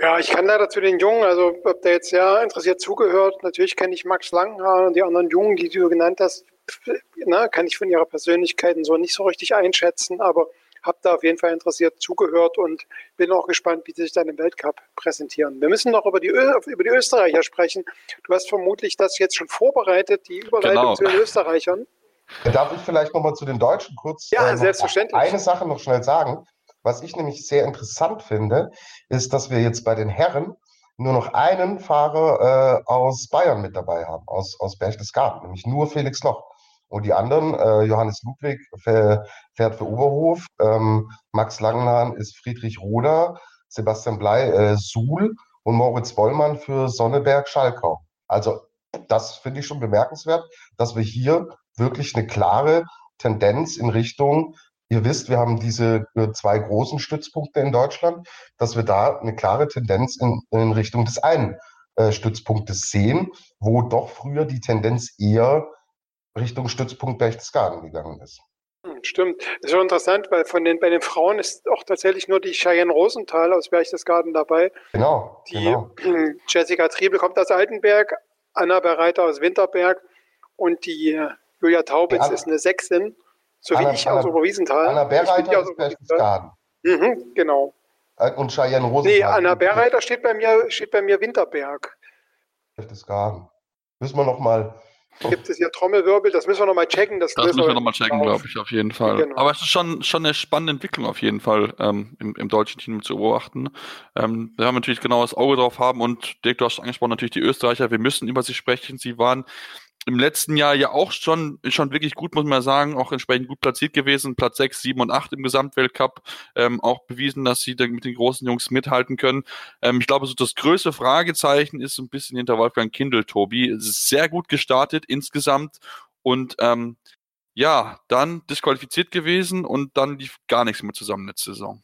Ja, ich kann leider zu den Jungen, also ob der jetzt sehr interessiert zugehört, natürlich kenne ich Max Langenhaar und die anderen Jungen, die du genannt hast, na, kann ich von ihrer Persönlichkeiten so nicht so richtig einschätzen, aber habe da auf jeden Fall interessiert zugehört und bin auch gespannt, wie sie sich dann im Weltcup präsentieren. Wir müssen noch über die, Ö über die Österreicher sprechen. Du hast vermutlich das jetzt schon vorbereitet, die Überleitung genau. zu den Österreichern. Darf ich vielleicht nochmal zu den Deutschen kurz ja, äh, selbstverständlich. eine Sache noch schnell sagen? Was ich nämlich sehr interessant finde, ist, dass wir jetzt bei den Herren nur noch einen Fahrer äh, aus Bayern mit dabei haben, aus, aus Berchtesgaden, nämlich nur Felix Loch. Und die anderen, äh, Johannes Ludwig fährt für Oberhof, ähm, Max Langenhahn ist Friedrich Roder, Sebastian Blei äh, Suhl und Moritz Wollmann für Sonneberg Schalkau. Also das finde ich schon bemerkenswert, dass wir hier wirklich eine klare Tendenz in Richtung Ihr wisst, wir haben diese äh, zwei großen Stützpunkte in Deutschland, dass wir da eine klare Tendenz in, in Richtung des einen äh, Stützpunktes sehen, wo doch früher die Tendenz eher Richtung Stützpunkt Berchtesgaden gegangen ist. Hm, stimmt. Das ist schon interessant, weil von den, bei den Frauen ist auch tatsächlich nur die Cheyenne Rosenthal aus Berchtesgaden dabei. Genau. Die genau. Jessica Triebel kommt aus Altenberg, Anna Bereiter aus Winterberg und die äh, Julia Taubitz ja. ist eine Sechsin so Anna, wie ich Anna, aus Oberwiesenthal. Anna Berreiter ist Berchtesgaden. Mhm, genau. Äh, und Cheyenne Rosenthal. Nee, Anna Berreiter steht bei mir, steht bei mir Winterberg. Berchtesgaden. Müssen wir noch mal Gibt es hier Trommelwirbel? Das müssen wir nochmal checken. Das, das müssen wir nochmal checken, glaube ich, auf jeden Fall. Genau. Aber es ist schon, schon eine spannende Entwicklung auf jeden Fall ähm, im, im, deutschen Team zu beobachten. Ähm, wir haben natürlich genau das Auge drauf haben und Dirk, du hast angesprochen, natürlich die Österreicher, wir müssen über sie sprechen. Sie waren im letzten Jahr ja auch schon, schon wirklich gut, muss man sagen, auch entsprechend gut platziert gewesen. Platz 6, 7 und 8 im Gesamtweltcup. Ähm, auch bewiesen, dass sie mit den großen Jungs mithalten können. Ähm, ich glaube, so das größte Fragezeichen ist ein bisschen hinter Wolfgang Kindl, Tobi. Es ist sehr gut gestartet insgesamt und ähm, ja, dann disqualifiziert gewesen und dann lief gar nichts mehr zusammen letzte Saison.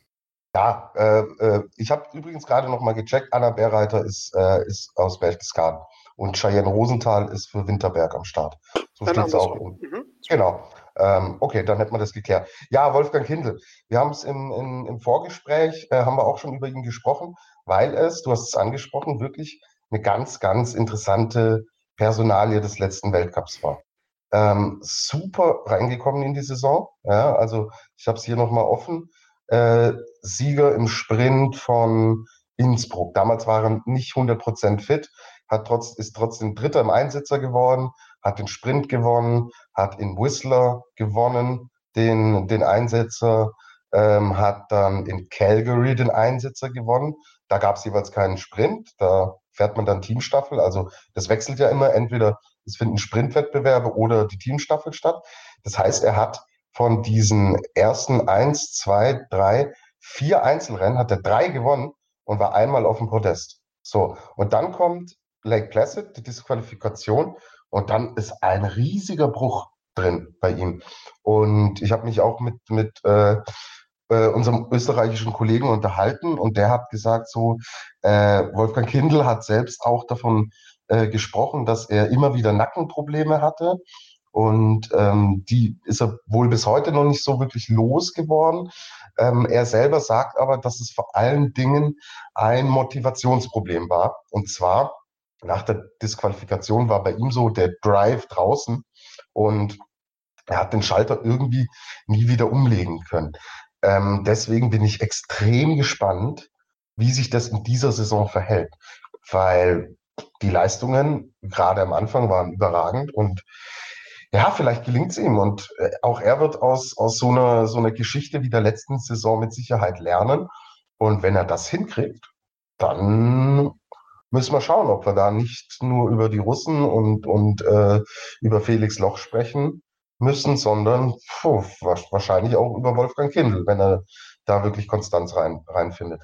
Ja, äh, äh, ich habe übrigens gerade noch mal gecheckt, Anna Bärreiter ist, äh, ist aus Berchtesgaden und Cheyenne Rosenthal ist für Winterberg am Start. So steht es auch. Mhm. Genau. Ähm, okay, dann hätten wir das geklärt. Ja, Wolfgang Kindl. Wir haben es im, im, im, Vorgespräch, äh, haben wir auch schon über ihn gesprochen, weil es, du hast es angesprochen, wirklich eine ganz, ganz interessante Personalie des letzten Weltcups war. Ähm, super reingekommen in die Saison. Ja, also ich habe es hier nochmal offen. Äh, Sieger im Sprint von Innsbruck. Damals waren nicht 100% fit, hat trotz, ist trotzdem Dritter im Einsitzer geworden, hat den Sprint gewonnen, hat in Whistler gewonnen, den, den Einsetzer, ähm, hat dann in Calgary den Einsitzer gewonnen. Da gab es jeweils keinen Sprint, da fährt man dann Teamstaffel. Also das wechselt ja immer, entweder es finden Sprintwettbewerbe oder die Teamstaffel statt. Das heißt, er hat von diesen ersten eins, zwei, drei, vier Einzelrennen hat er drei gewonnen und war einmal auf dem Podest. So, und dann kommt Lake Placid, die Disqualifikation, und dann ist ein riesiger Bruch drin bei ihm. Und ich habe mich auch mit, mit äh, äh, unserem österreichischen Kollegen unterhalten und der hat gesagt, so, äh, Wolfgang Kindl hat selbst auch davon äh, gesprochen, dass er immer wieder Nackenprobleme hatte. Und ähm, die ist er wohl bis heute noch nicht so wirklich losgeworden. Ähm, er selber sagt aber, dass es vor allen Dingen ein Motivationsproblem war. Und zwar nach der Disqualifikation war bei ihm so der Drive draußen und er hat den Schalter irgendwie nie wieder umlegen können. Ähm, deswegen bin ich extrem gespannt, wie sich das in dieser Saison verhält, weil die Leistungen gerade am Anfang waren überragend und ja, vielleicht gelingt es ihm und äh, auch er wird aus, aus so, einer, so einer Geschichte wie der letzten Saison mit Sicherheit lernen. Und wenn er das hinkriegt, dann müssen wir schauen, ob wir da nicht nur über die Russen und, und äh, über Felix Loch sprechen müssen, sondern puh, wahrscheinlich auch über Wolfgang Kindl, wenn er da wirklich Konstanz rein, reinfindet.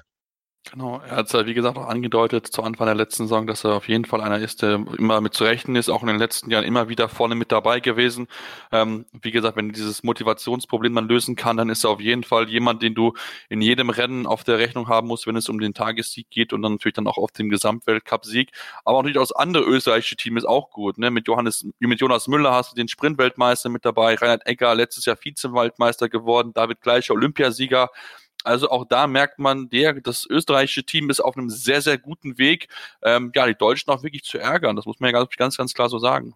Genau, er hat es ja wie gesagt auch angedeutet zu Anfang der letzten Saison, dass er auf jeden Fall einer ist, der immer mit zu rechnen ist, auch in den letzten Jahren immer wieder vorne mit dabei gewesen. Ähm, wie gesagt, wenn dieses Motivationsproblem man lösen kann, dann ist er auf jeden Fall jemand, den du in jedem Rennen auf der Rechnung haben musst, wenn es um den Tagessieg geht und dann natürlich dann auch auf den Gesamtweltcup-Sieg. Aber natürlich auch das andere österreichische Team ist auch gut. Ne? Mit Johannes, mit Jonas Müller hast du den Sprintweltmeister mit dabei, Reinhard Egger letztes Jahr Vizewaldmeister geworden, David Gleicher Olympiasieger. Also auch da merkt man, der, das österreichische Team ist auf einem sehr, sehr guten Weg, ähm, ja, die Deutschen auch wirklich zu ärgern. Das muss man ja ganz, ganz klar so sagen.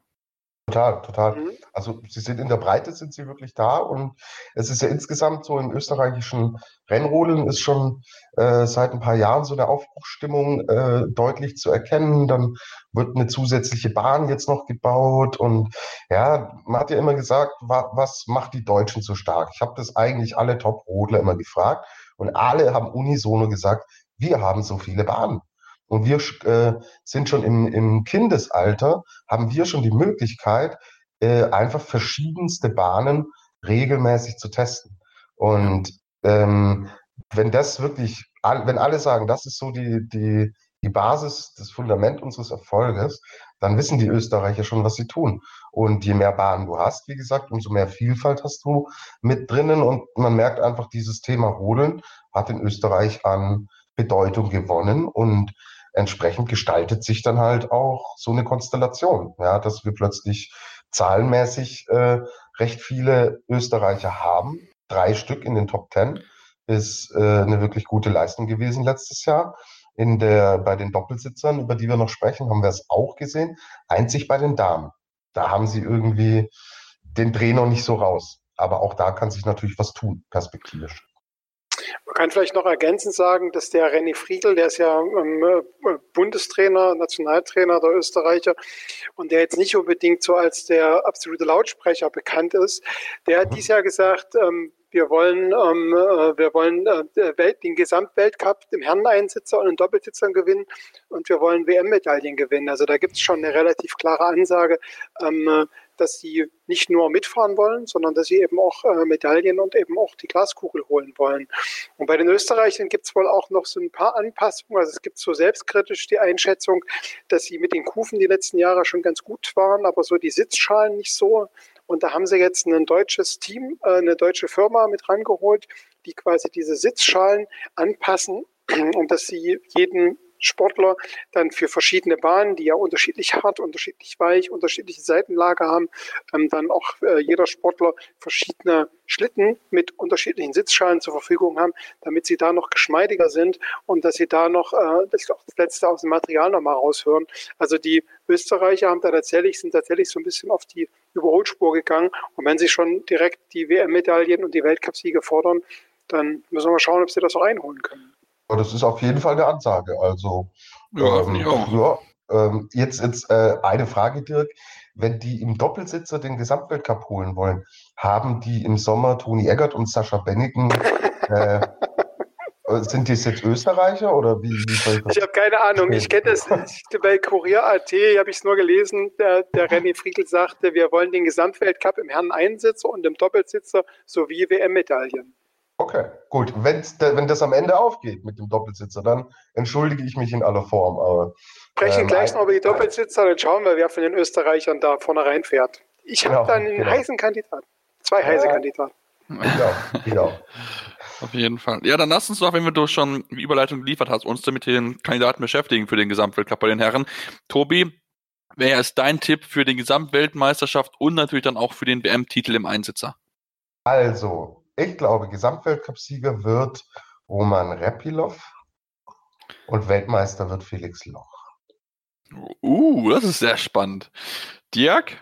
Total, total. Mhm. Also sie sind in der Breite, sind sie wirklich da und es ist ja insgesamt so im österreichischen Rennrodeln ist schon äh, seit ein paar Jahren so eine Aufbruchsstimmung äh, deutlich zu erkennen. Dann wird eine zusätzliche Bahn jetzt noch gebaut und ja, man hat ja immer gesagt, wa was macht die Deutschen so stark? Ich habe das eigentlich alle Top-Rodler immer gefragt und alle haben unisono gesagt, wir haben so viele Bahnen. Und wir äh, sind schon im, im Kindesalter, haben wir schon die Möglichkeit, äh, einfach verschiedenste Bahnen regelmäßig zu testen. Und ähm, wenn das wirklich, wenn alle sagen, das ist so die, die, die Basis, das Fundament unseres Erfolges, dann wissen die Österreicher schon, was sie tun. Und je mehr Bahnen du hast, wie gesagt, umso mehr Vielfalt hast du mit drinnen. Und man merkt einfach, dieses Thema Rodeln hat in Österreich an Bedeutung gewonnen. Und entsprechend gestaltet sich dann halt auch so eine Konstellation, ja, dass wir plötzlich zahlenmäßig äh, recht viele Österreicher haben. Drei Stück in den Top Ten ist äh, eine wirklich gute Leistung gewesen letztes Jahr. In der, bei den Doppelsitzern, über die wir noch sprechen, haben wir es auch gesehen. Einzig bei den Damen. Da haben sie irgendwie den Dreh noch nicht so raus. Aber auch da kann sich natürlich was tun, perspektivisch. Man kann vielleicht noch ergänzend sagen, dass der René Friedel, der ist ja ähm, äh, Bundestrainer, Nationaltrainer der Österreicher und der jetzt nicht unbedingt so als der absolute Lautsprecher bekannt ist, der hat mhm. dieses Jahr gesagt, ähm, wir wollen, ähm, äh, wir wollen äh, Welt, den Gesamtweltcup im Herreneinsitzer und in Doppelsitzern gewinnen und wir wollen WM-Medaillen gewinnen. Also da gibt es schon eine relativ klare Ansage. Ähm, dass sie nicht nur mitfahren wollen, sondern dass sie eben auch äh, Medaillen und eben auch die Glaskugel holen wollen. Und bei den Österreichern gibt es wohl auch noch so ein paar Anpassungen. Also es gibt so selbstkritisch die Einschätzung, dass sie mit den Kufen die letzten Jahre schon ganz gut waren, aber so die Sitzschalen nicht so. Und da haben sie jetzt ein deutsches Team, äh, eine deutsche Firma mit rangeholt, die quasi diese Sitzschalen anpassen und dass sie jeden Sportler dann für verschiedene Bahnen, die ja unterschiedlich hart, unterschiedlich weich, unterschiedliche Seitenlage haben, ähm, dann auch äh, jeder Sportler verschiedene Schlitten mit unterschiedlichen Sitzschalen zur Verfügung haben, damit sie da noch geschmeidiger sind und dass sie da noch äh, das, das Letzte aus dem Material nochmal raushören. Also die Österreicher haben da tatsächlich, sind tatsächlich so ein bisschen auf die Überholspur gegangen und wenn sie schon direkt die WM-Medaillen und die Weltcupsiege fordern, dann müssen wir mal schauen, ob sie das auch einholen können. Das ist auf jeden Fall eine Ansage. Also, ja, ähm, ja ähm, jetzt, jetzt äh, eine Frage, Dirk. Wenn die im Doppelsitzer den Gesamtweltcup holen wollen, haben die im Sommer Toni Eggert und Sascha Bennigen äh, sind die jetzt Österreicher oder wie? wie ich ich habe keine Ahnung. Ich kenne das bei Kurier.at, habe ich es nur gelesen. Der, der René Friedl sagte, wir wollen den Gesamtweltcup im Herren-Einsitzer und im Doppelsitzer sowie WM-Medaillen. Okay, gut. Wenn's, wenn das am Ende aufgeht mit dem Doppelsitzer, dann entschuldige ich mich in aller Form. Aber, Sprechen ähm, gleich noch über die Doppelsitzer, dann schauen wir, wer von den Österreichern da vorne reinfährt. Ich habe Genau, dann einen genau. heißen Kandidaten. Zwei heiße Ja. Kandidaten. Genau, genau. Auf jeden Fall. Ja, dann lass uns doch, wenn wir du schon die Überleitung geliefert hast, uns mit den Kandidaten beschäftigen für den Gesamtweltcup bei den Herren. Tobi, wer ist dein Tipp für die Gesamtweltmeisterschaft und natürlich dann auch für den WM-Titel im Einsitzer? Also, ich glaube, Gesamtweltcupsieger wird Roman Repilov und Weltmeister wird Felix Loch. Uh, das ist sehr spannend. Dirk?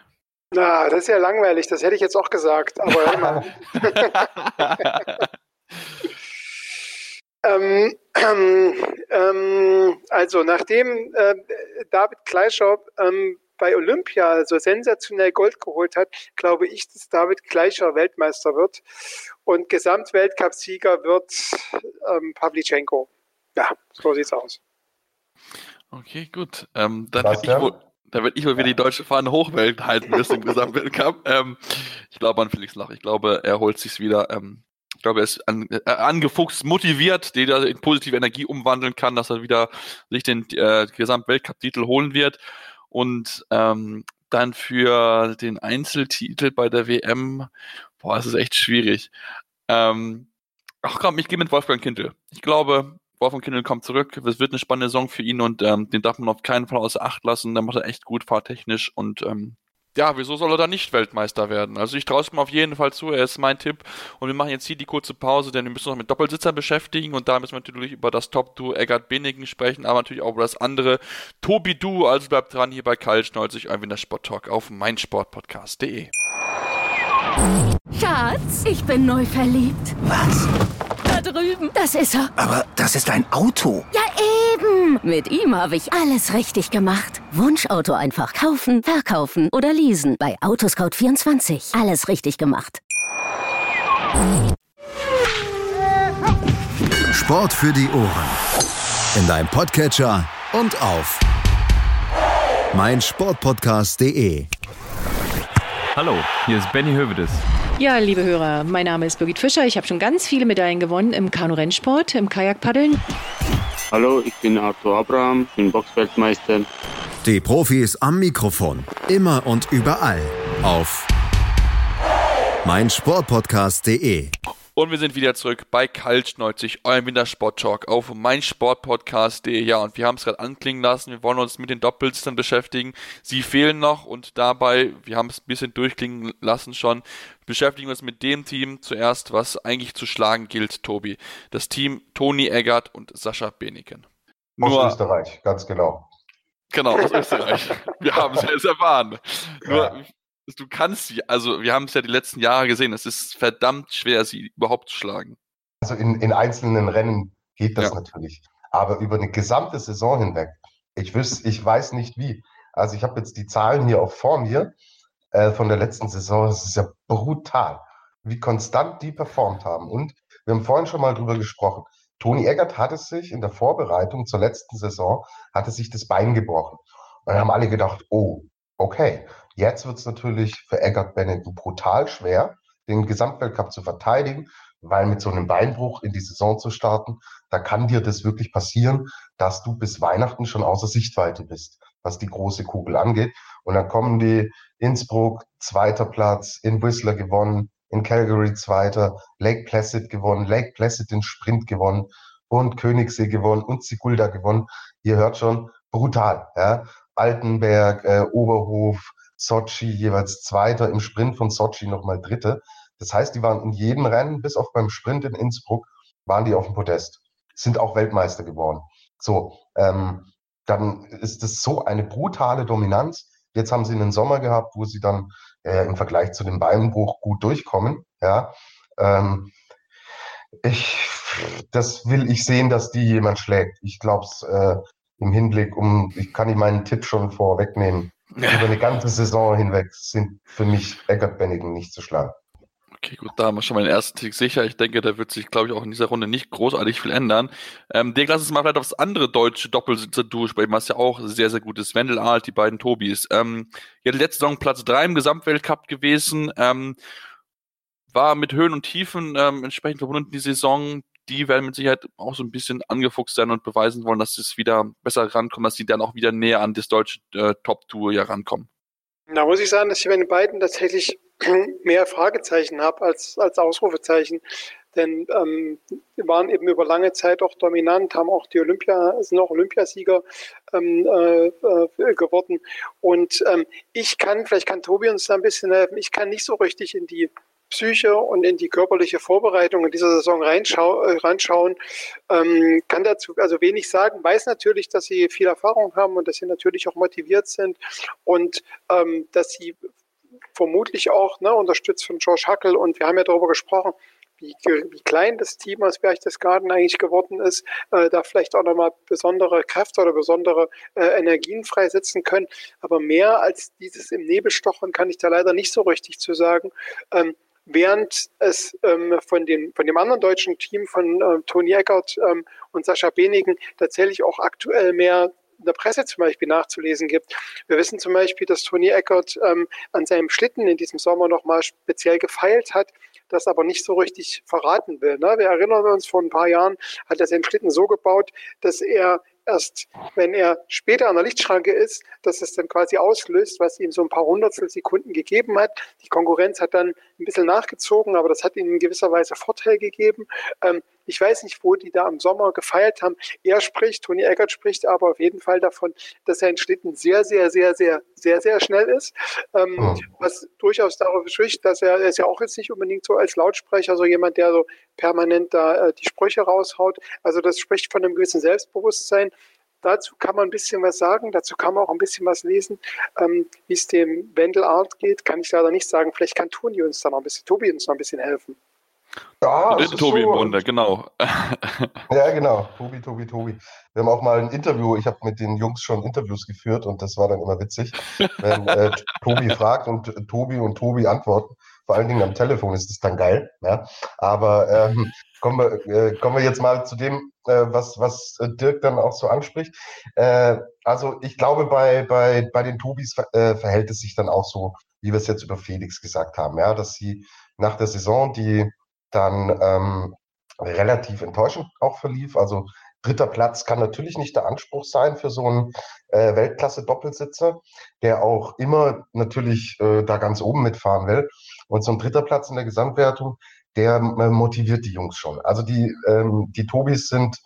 Na, das ist ja langweilig, das hätte ich jetzt auch gesagt. Aber hör mal. ähm, ähm, ähm, also, nachdem äh, David Gleicher ähm, bei Olympia so sensationell Gold geholt hat, glaube ich, dass David Gleicher Weltmeister wird und Gesamtweltcupsieger wird ähm, Pavlichenko. Ja, so sieht's aus. Okay, gut. Ähm, dann werde ich, wohl- dann werd ich wohl wieder die deutsche Fahne hochwelt halten müssen im Gesamtweltcup. Ähm, ich glaube an Felix Lach. Ich glaube, er holt sich's wieder. Ähm, ich glaube, er ist an, äh, angefuchst, motiviert, den er in positive Energie umwandeln kann, dass er wieder sich den äh, Gesamtweltcup-Titel holen wird. Und ähm, dann für den Einzeltitel bei der WM, boah, es ist echt schwierig. Ähm, ach komm, ich gehe mit Wolfgang Kindl. Ich glaube, Wolfgang Kindl kommt zurück. Es wird eine spannende Saison für ihn und ähm, den darf man auf keinen Fall außer Acht lassen. Der macht er echt gut fahrtechnisch und ähm, ja, wieso soll er da nicht Weltmeister werden? Also ich traue es ihm auf jeden Fall zu, er ist mein Tipp. Und wir machen jetzt hier die kurze Pause, denn wir müssen uns noch mit Doppelsitzern beschäftigen und da müssen wir natürlich über das Top-Duo Eggert Benigen sprechen, aber natürlich auch über das andere Tobi Du. Also bleibt dran hier bei Kalt 90 irgendwie in der Sport Talk auf meinsportpodcast.de. Schatz, ich bin neu verliebt. Was? Drüben. Das ist er. Aber das ist ein Auto. Ja, eben. Mit ihm habe ich alles richtig gemacht. Wunschauto einfach kaufen, verkaufen oder leasen. Bei Autoscout24. Alles richtig gemacht. Sport für die Ohren. In deinem Podcatcher und auf meinsportpodcast.de. Hallo, hier ist Benny Hövedes. Ja, liebe Hörer, mein Name ist Birgit Fischer. Ich habe schon ganz viele Medaillen gewonnen im Kanu-Rennsport, im Kajakpaddeln. Hallo, ich bin Arthur Abraham, bin Boxweltmeister. Die Profis am Mikrofon. Immer und überall. Auf meinsportpodcast.de. Und wir sind wieder zurück bei Kalt 90, eurem Wintersport-Talk auf meinsportpodcast.de. Ja, und wir haben es gerade anklingen lassen, wir wollen uns mit den Doppelsitzern beschäftigen. Sie fehlen noch und dabei, wir haben es ein bisschen durchklingen lassen schon, beschäftigen wir uns mit dem Team zuerst, was eigentlich zu schlagen gilt, Tobi. Das Team Toni Eggert und Sascha Beneken. Aus Österreich, ganz genau. Genau, aus Österreich. Wir haben es ja erfahren. Nur, du kannst sie, also wir haben es ja die letzten Jahre gesehen, es ist verdammt schwer, sie überhaupt zu schlagen. Also in, in einzelnen Rennen geht das Ja. natürlich. Aber über eine gesamte Saison hinweg, ich, wüs, ich weiß nicht wie. Also ich habe jetzt die Zahlen hier auf vor mir äh, von der letzten Saison. Das ist ja brutal, wie konstant die performt haben. Und wir haben vorhin schon mal drüber gesprochen. Toni Eggert hatte sich in der Vorbereitung zur letzten Saison, hatte sich das Bein gebrochen. Und dann haben alle gedacht, oh, okay, jetzt wird es natürlich für Eggert Bennett brutal schwer, den Gesamtweltcup zu verteidigen, weil mit so einem Beinbruch in die Saison zu starten, da kann dir das wirklich passieren, dass du bis Weihnachten schon außer Sichtweite bist, was die große Kugel angeht. Und dann kommen die Innsbruck, zweiter Platz, in Whistler gewonnen, in Calgary zweiter, Lake Placid gewonnen, Lake Placid den Sprint gewonnen und Königssee gewonnen und Sigulda gewonnen. Ihr hört schon, brutal. Ja? Altenberg, äh, Oberhof, Sochi jeweils Zweiter, im Sprint von Sochi nochmal Dritte. Das heißt, die waren in jedem Rennen, bis auf beim Sprint in Innsbruck, waren die auf dem Podest, sind auch Weltmeister geworden. So, ähm, dann ist es so eine brutale Dominanz. Jetzt haben sie einen Sommer gehabt, wo sie dann äh, im Vergleich zu dem Beinbruch gut durchkommen. Ja, ähm, ich, das will ich sehen, dass die jemand schlägt. Ich glaube es äh, im Hinblick um, ich kann Ihnen meinen Tipp schon vorwegnehmen. Über eine ganze Saison hinweg sind für mich Eckert Bennigan nicht zu schlagen. Okay, gut, da haben wir schon mal den ersten Tick sicher. Ich denke, da wird sich, glaube ich, auch in dieser Runde nicht großartig viel ändern. Ähm, Dirk, lass uns mal vielleicht aufs andere deutsche Doppelsitzer durchsprechen, was ja auch sehr, sehr gut ist. Wendel Alt, die beiden Tobis. Ähm, ja, die letzte Saison Platz 3 im Gesamtweltcup gewesen. Ähm, war mit Höhen und Tiefen ähm, entsprechend verbunden die Saison. Die werden mit Sicherheit auch so ein bisschen angefuchst sein und beweisen wollen, dass es wieder besser rankommt, dass sie dann auch wieder näher an das deutsche äh, Top-Tour ja rankommen. Da muss ich sagen, dass ich bei den beiden tatsächlich mehr Fragezeichen habe als, als Ausrufezeichen. Denn ähm, waren eben über lange Zeit auch dominant, haben auch die Olympia, sind auch Olympiasieger ähm, äh, äh, geworden. Und ähm, ich kann, vielleicht kann Tobi uns da ein bisschen helfen, ich kann nicht so richtig in die Psyche und in die körperliche Vorbereitung in dieser Saison reinschau äh, reinschauen, ähm, kann dazu also wenig sagen, weiß natürlich, dass sie viel Erfahrung haben und dass sie natürlich auch motiviert sind und ähm, dass sie vermutlich auch ne, unterstützt von George Hackel und wir haben ja darüber gesprochen, wie, wie klein das Team aus Berchtesgaden eigentlich geworden ist, äh, da vielleicht auch nochmal besondere Kräfte oder besondere äh, Energien freisetzen können. Aber mehr als dieses im Nebel stochen kann ich da leider nicht so richtig zu sagen. Ähm, während es ähm, von, dem, von dem anderen deutschen Team von äh, Toni Eckert ähm, und Sascha Benigen tatsächlich auch aktuell mehr in der Presse zum Beispiel nachzulesen gibt. Wir wissen zum Beispiel, dass Toni Eckert ähm, an seinem Schlitten in diesem Sommer nochmal speziell gefeilt hat, das aber nicht so richtig verraten will. Ne? Wir erinnern uns, vor ein paar Jahren hat er seinen Schlitten so gebaut, dass er erst, wenn er später an der Lichtschranke ist, dass es dann quasi auslöst, was ihm so ein paar Hundertstel Sekunden gegeben hat. Die Konkurrenz hat dann ein bisschen nachgezogen, aber das hat ihm in gewisser Weise Vorteil gegeben. Ähm, ich weiß nicht, wo die da im Sommer gefeiert haben. Er spricht, Toni Eckert spricht aber auf jeden Fall davon, dass sein Schlitten sehr, sehr, sehr, sehr, sehr, sehr schnell ist. Ähm, oh. Was durchaus darauf spricht, dass er, er ist ja auch jetzt nicht unbedingt so als Lautsprecher, so jemand, der so permanent da äh, die Sprüche raushaut. Also das spricht von einem gewissen Selbstbewusstsein. Dazu kann man ein bisschen was sagen, dazu kann man auch ein bisschen was lesen. Ähm, Wie es dem Wendel Art geht, kann ich leider nicht sagen. Vielleicht kann Toni uns da noch ein bisschen, Tobi uns noch ein bisschen helfen. Ja, der Tobi so. im Grunde, genau. ja, genau. Tobi, Tobi, Tobi. Wir haben auch mal ein Interview, ich habe mit den Jungs schon Interviews geführt und das war dann immer witzig, wenn äh, Tobi fragt und Tobi und Tobi antworten. Vor allen Dingen am Telefon ist das dann geil. Ja? Aber ähm, kommen, wir, äh, kommen wir jetzt mal zu dem, äh, was, was äh, Dirk dann auch so anspricht. Äh, also ich glaube, bei, bei, bei den Tobis äh, verhält es sich dann auch so, wie wir es jetzt über Felix gesagt haben, ja, dass sie nach der Saison, die dann ähm, relativ enttäuschend auch verlief. Also dritter Platz kann natürlich nicht der Anspruch sein für so einen äh, Weltklasse-Doppelsitzer, der auch immer natürlich äh, da ganz oben mitfahren will. Und so ein dritter Platz in der Gesamtwertung, der äh, motiviert die Jungs schon. Also die, ähm, die Tobis sind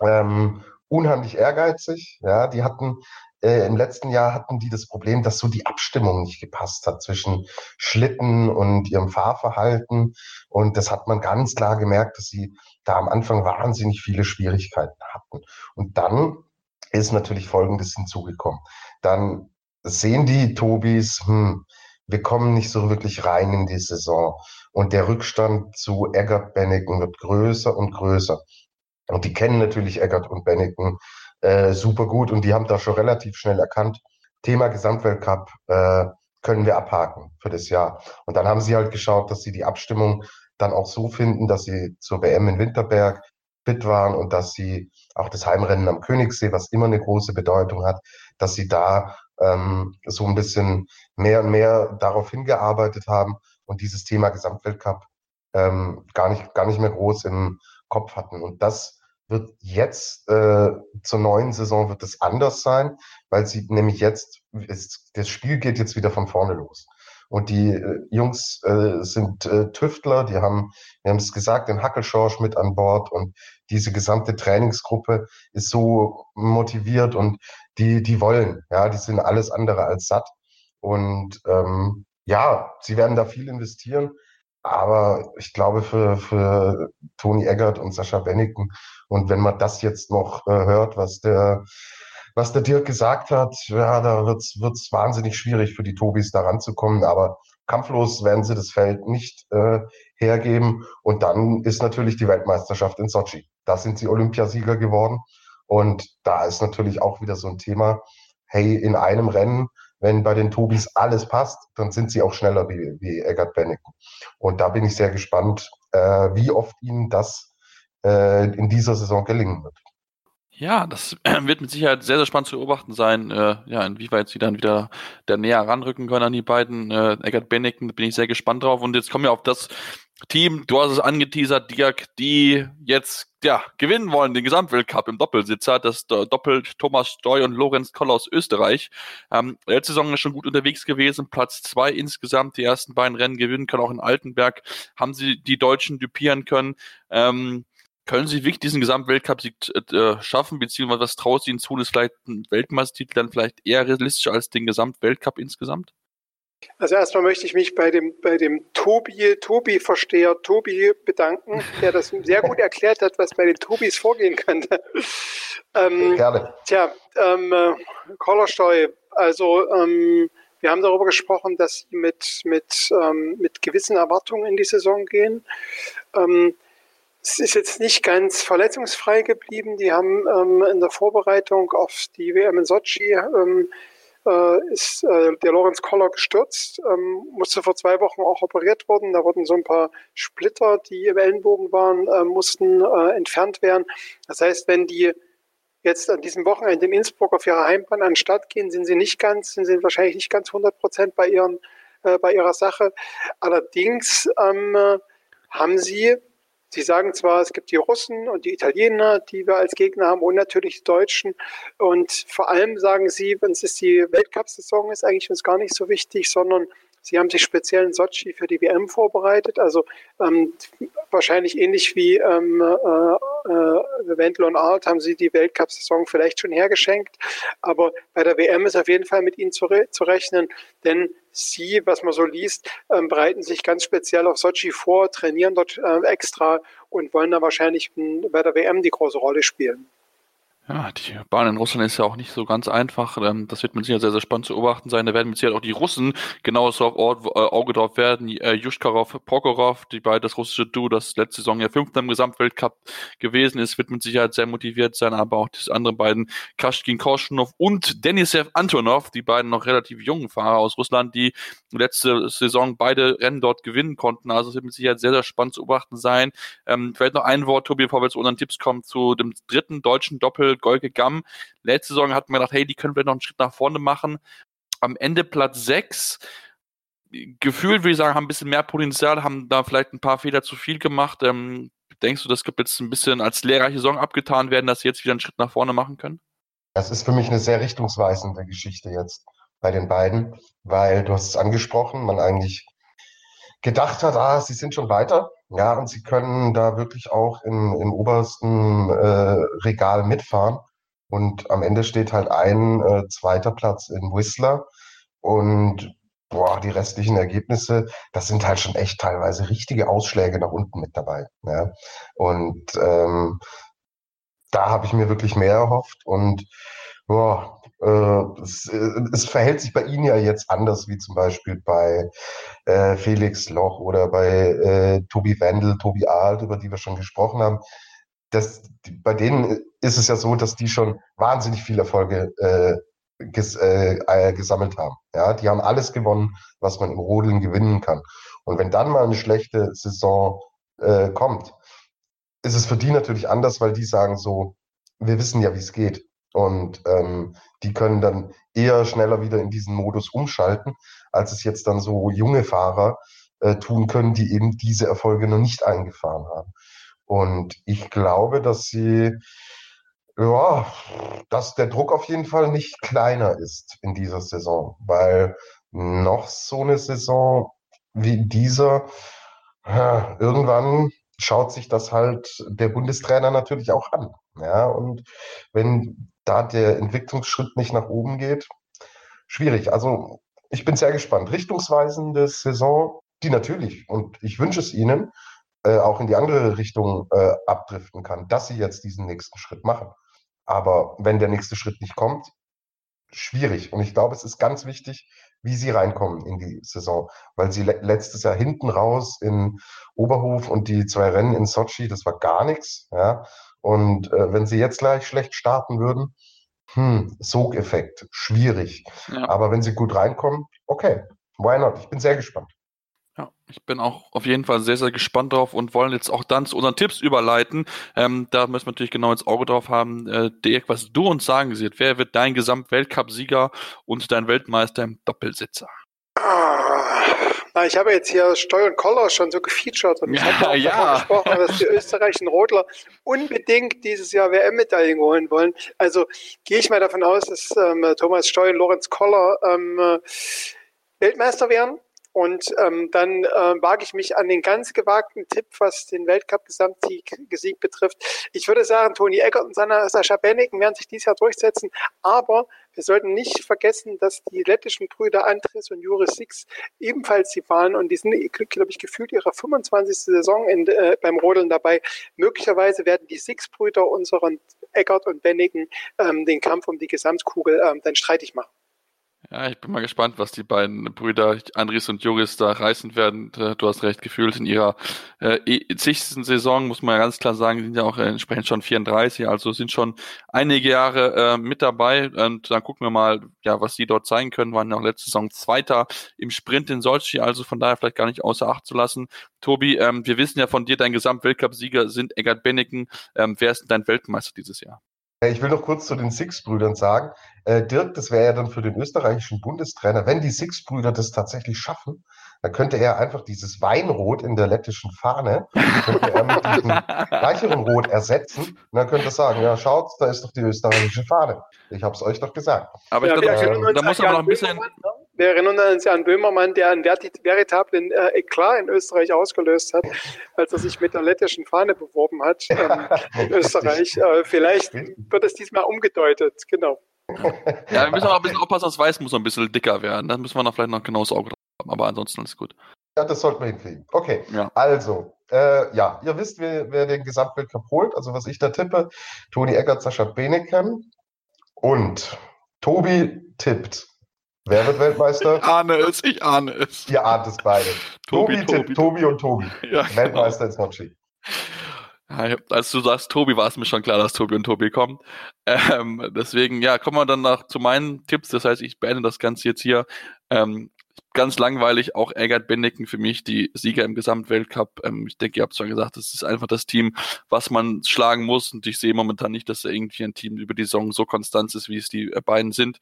ähm, unheimlich ehrgeizig. Ja, die hatten äh, im letzten Jahr hatten die das Problem, dass so die Abstimmung nicht gepasst hat zwischen Schlitten und ihrem Fahrverhalten. Und das hat man ganz klar gemerkt, dass sie da am Anfang wahnsinnig viele Schwierigkeiten hatten. Und dann ist natürlich Folgendes hinzugekommen. Dann sehen die Tobis, hm, wir kommen nicht so wirklich rein in die Saison. Und der Rückstand zu Eggert Benneken wird größer und größer. Und die kennen natürlich Eggert und Benneken äh, super gut und die haben da schon relativ schnell erkannt, Thema Gesamtweltcup äh, können wir abhaken für das Jahr. Und dann haben sie halt geschaut, dass sie die Abstimmung dann auch so finden, dass sie zur WM in Winterberg fit waren und dass sie auch das Heimrennen am Königssee, was immer eine große Bedeutung hat, dass sie da ähm, so ein bisschen mehr und mehr darauf hingearbeitet haben und dieses Thema Gesamtweltcup ähm, gar nicht gar nicht mehr groß im Kopf hatten. Und das wird jetzt äh, zur neuen Saison wird es anders sein, weil sie nämlich jetzt, ist, das Spiel geht jetzt wieder von vorne los. Und die äh, Jungs äh, sind äh, Tüftler, die haben, wir haben es gesagt, den Hackelschorsch mit an Bord und diese gesamte Trainingsgruppe ist so motiviert und die, die wollen, ja, die sind alles andere als satt. Und ähm, ja, sie werden da viel investieren. Aber ich glaube, für, für Toni Eggert und Sascha Bennington, und wenn man das jetzt noch äh, hört, was der, was der Dirk gesagt hat, ja, da wird's wird's wahnsinnig schwierig für die Tobis da ranzukommen. Aber kampflos werden sie das Feld nicht äh, hergeben. Und dann ist natürlich die Weltmeisterschaft in Sochi. Da sind sie Olympiasieger geworden. Und da ist natürlich auch wieder so ein Thema, hey, in einem Rennen wenn bei den Tobis alles passt, dann sind sie auch schneller wie, wie Eggert Benneken. Und da bin ich sehr gespannt, äh, wie oft ihnen das äh, in dieser Saison gelingen wird. Ja, das wird mit Sicherheit sehr, sehr spannend zu beobachten sein, äh, ja, inwieweit sie dann wieder da näher ranrücken können an die beiden. Äh, Eggert Bennington bin ich sehr gespannt drauf. Und jetzt kommen wir auf das Team, du hast es angeteasert, Dirk, die jetzt ja, gewinnen wollen, den Gesamtweltcup im Doppelsitzer, das doppelt Thomas Steu und Lorenz Koller aus Österreich. Ähm, letzte Saison ist schon gut unterwegs gewesen, Platz zwei insgesamt, die ersten beiden Rennen gewinnen können, auch in Altenberg haben sie die Deutschen dupieren können. Ähm, können Sie wirklich diesen Gesamtweltcup-Sieg äh, schaffen, beziehungsweise was traut Sie Ihnen zu, ist vielleicht ein Weltmeistertitel dann vielleicht eher realistischer als den Gesamtweltcup insgesamt? Also erstmal möchte ich mich bei dem, bei dem Tobi, Tobi-Versteher Tobi bedanken, der das sehr gut erklärt hat, was bei den Tobis vorgehen könnte. Ähm, Gerne. Tja, ähm, äh, Kollersteu, also ähm, wir haben darüber gesprochen, dass sie mit, mit, ähm, mit gewissen Erwartungen in die Saison gehen. Ähm, es ist jetzt nicht ganz verletzungsfrei geblieben. Die haben ähm, in der Vorbereitung auf die WM in Sochi ähm, äh, ist äh, der Lorenz Koller gestürzt, ähm, musste vor zwei Wochen auch operiert worden. Da wurden so ein paar Splitter, die im Ellenbogen waren, äh, mussten äh, entfernt werden. Das heißt, wenn die jetzt an diesem Wochenende in Innsbruck auf ihrer Heimbahn an den Start gehen, sind sie nicht ganz, sind sie wahrscheinlich nicht ganz 100 Prozent bei ihren, äh, bei ihrer Sache. Allerdings ähm, haben sie Sie sagen zwar, es gibt die Russen und die Italiener, die wir als Gegner haben, und natürlich die Deutschen. Und vor allem sagen Sie, wenn es die Weltcup-Saison ist, eigentlich uns gar nicht so wichtig, sondern Sie haben sich speziell in Sochi für die WM vorbereitet, also ähm, wahrscheinlich ähnlich wie ähm, äh, äh, Wendel und Art haben Sie die Weltcup-Saison vielleicht schon hergeschenkt, aber bei der WM ist auf jeden Fall mit Ihnen zu, re zu rechnen, denn Sie, was man so liest, ähm, bereiten sich ganz speziell auf Sochi vor, trainieren dort äh, extra und wollen da wahrscheinlich bei der WM die große Rolle spielen. Ja, die Bahn in Russland ist ja auch nicht so ganz einfach. Ähm, das wird mit Sicherheit sehr, sehr spannend zu beobachten sein. Da werden mit Sicherheit auch die Russen genauso auf Ort, äh, Auge drauf werden. Äh, Juschkarov, Prokhorov, die beide das russische Duo, das letzte Saison ja fünfter im Gesamtweltcup gewesen ist, wird mit Sicherheit sehr motiviert sein. Aber auch die anderen beiden, Kashkin Korschunov und Denisev Antonov, die beiden noch relativ jungen Fahrer aus Russland, die letzte Saison beide Rennen dort gewinnen konnten. Also es wird mit Sicherheit sehr, sehr spannend zu beobachten sein. Ähm, vielleicht noch ein Wort, Tobi, bevor wir zu unseren Tipps kommen, zu dem dritten deutschen Doppel Golke Gamm. Letzte Saison hatten wir gedacht, hey, die können wir noch einen Schritt nach vorne machen. Am Ende Platz 6. Gefühlt würde ich sagen, haben ein bisschen mehr Potenzial, haben da vielleicht ein paar Fehler zu viel gemacht. Ähm, denkst du, das gibt jetzt ein bisschen als lehrreiche Saison abgetan werden, dass sie jetzt wieder einen Schritt nach vorne machen können? Das ist für mich eine sehr richtungsweisende Geschichte jetzt bei den beiden, weil du hast es angesprochen, man eigentlich gedacht hat, ah, sie sind schon weiter, ja, und sie können da wirklich auch im, im obersten äh, Regal mitfahren. Und am Ende steht halt ein äh, zweiter Platz in Whistler. Und boah, die restlichen Ergebnisse, das sind halt schon echt teilweise richtige Ausschläge nach unten mit dabei. Ja. Und ähm, da habe ich mir wirklich mehr erhofft. Und boah, es, äh, es, verhält sich bei Ihnen ja jetzt anders, wie zum Beispiel bei äh, Felix Loch oder bei äh, Tobi Wendel, Tobi Alt, über die wir schon gesprochen haben das, bei denen ist es ja so, dass die schon wahnsinnig viele Erfolge äh, ges, äh, äh, gesammelt haben. Ja, die haben alles gewonnen, was man im Rodeln gewinnen kann. Und wenn dann mal eine schlechte Saison äh, kommt, ist es für die natürlich anders, weil die sagen so, wir wissen ja, wie es geht. Und ähm, die können dann eher schneller wieder in diesen Modus umschalten, als es jetzt dann so junge Fahrer äh, tun können, die eben diese Erfolge noch nicht eingefahren haben. Und ich glaube, dass sie, ja, dass der Druck auf jeden Fall nicht kleiner ist in dieser Saison, weil noch so eine Saison wie dieser, ja, irgendwann schaut sich das halt der Bundestrainer natürlich auch an. Ja, und wenn da der Entwicklungsschritt nicht nach oben geht, schwierig. Also ich bin sehr gespannt. Richtungsweisende Saison, die natürlich, und ich wünsche es Ihnen, äh, auch in die andere Richtung äh, abdriften kann, dass sie jetzt diesen nächsten Schritt machen. Aber wenn der nächste Schritt nicht kommt, schwierig. Und ich glaube, es ist ganz wichtig, wie sie reinkommen in die Saison, weil sie le letztes Jahr hinten raus in Oberhof und die zwei Rennen in Sochi, das war gar nichts. Ja? Und äh, wenn sie jetzt gleich schlecht starten würden, hm, Sogeffekt, schwierig. Ja. Aber wenn sie gut reinkommen, okay, why not? Ich bin sehr gespannt. Ja, ich bin auch auf jeden Fall sehr, sehr gespannt drauf und wollen jetzt auch dann zu unseren Tipps überleiten. Ähm, da müssen wir natürlich genau ins Auge drauf haben. Äh, Dirk, was du uns sagen wirst, wer wird dein Gesamtweltcup-Sieger und dein Weltmeister im Doppelsitzer? Na, ich habe jetzt hier Steu und Koller schon so gefeatured und ich habe ja, auch gesprochen, dass die österreichischen Rodler unbedingt dieses Jahr WM-Medaillen holen wollen. Also gehe ich mal davon aus, dass ähm, Thomas Steu und Lorenz Koller ähm, Weltmeister werden. Und ähm, dann äh, wage ich mich an den ganz gewagten Tipp, was den Weltcup-Gesamtsieg betrifft. Ich würde sagen, Toni Eckert und Sascha Benniken werden sich dieses Jahr durchsetzen. Aber wir sollten nicht vergessen, dass die lettischen Brüder Andres und Juris Six ebenfalls die fahren und die sind, glaube ich, gefühlt ihrer 25. Saison in, äh, beim Rodeln dabei. Möglicherweise werden die Six-Brüder unseren Eckert und Benniken ähm, den Kampf um die Gesamtkugel ähm, dann streitig machen. Ja, ich bin mal gespannt, was die beiden Brüder Andres und Joris da reißen werden. Äh, du hast recht gefühlt, in ihrer äh, e, zigsten Saison, muss man ja ganz klar sagen, sind ja auch entsprechend schon 34, also sind schon einige Jahre äh, mit dabei. Und dann gucken wir mal, ja, was sie dort zeigen können. Waren ja auch letzte Saison Zweiter im Sprint in Sochi, also von daher vielleicht gar nicht außer Acht zu lassen. Tobi, ähm, wir wissen ja von dir, dein Gesamtweltcup-Sieger sind Eggert Benneken. Ähm, wer ist denn dein Weltmeister dieses Jahr? Ich will noch kurz zu den Six-Brüdern sagen. Äh, Dirk, das wäre ja dann für den österreichischen Bundestrainer, wenn die Six-Brüder das tatsächlich schaffen, dann könnte er einfach dieses Weinrot in der lettischen Fahne, könnte er mit diesem gleicheren Rot ersetzen. Und dann könnte er sagen, ja, schaut, da ist doch die österreichische Fahne. Ich habe es euch doch gesagt. Aber ich ja, glaube, äh, da muss aber noch ein bisschen... Wir erinnern uns ja an Böhmermann, der einen veritablen äh, Eklat in Österreich ausgelöst hat, als er sich mit der lettischen Fahne beworben hat ähm, in Österreich. Äh, vielleicht wird es diesmal umgedeutet, genau. Ja, wir müssen auch ein bisschen aufpassen, das Weiß muss ein bisschen dicker werden. Da müssen wir noch vielleicht noch genau das Auge drauf haben, aber ansonsten ist gut. Ja, das sollten wir hinkriegen. Okay, ja. also, äh, ja, ihr wisst, wer, wer den Gesamtweltcup holt, also was ich da tippe. Toni Eckert, Sascha Beneken und Tobi tippt Wer wird Weltmeister? Ich ahne es, ich ahne es. Ihr ahnt es beide. Tobi, Tobi, Tobi, Tobi und Tobi. Ja, genau. Weltmeister genau. Sochi. Ja, als du sagst Tobi, war es mir schon klar, dass Tobi und Tobi kommen. Ähm, deswegen, ja, kommen wir dann nach zu meinen Tipps. Das heißt, ich beende das Ganze jetzt hier. Ähm, ganz langweilig, auch Eggert Benneken für mich, die Sieger im Gesamtweltcup. Ähm, ich denke, ihr habt zwar gesagt, das ist einfach das Team, was man schlagen muss. Und ich sehe momentan nicht, dass da irgendwie ein Team über die Saison so konstant ist, wie es die äh, beiden sind.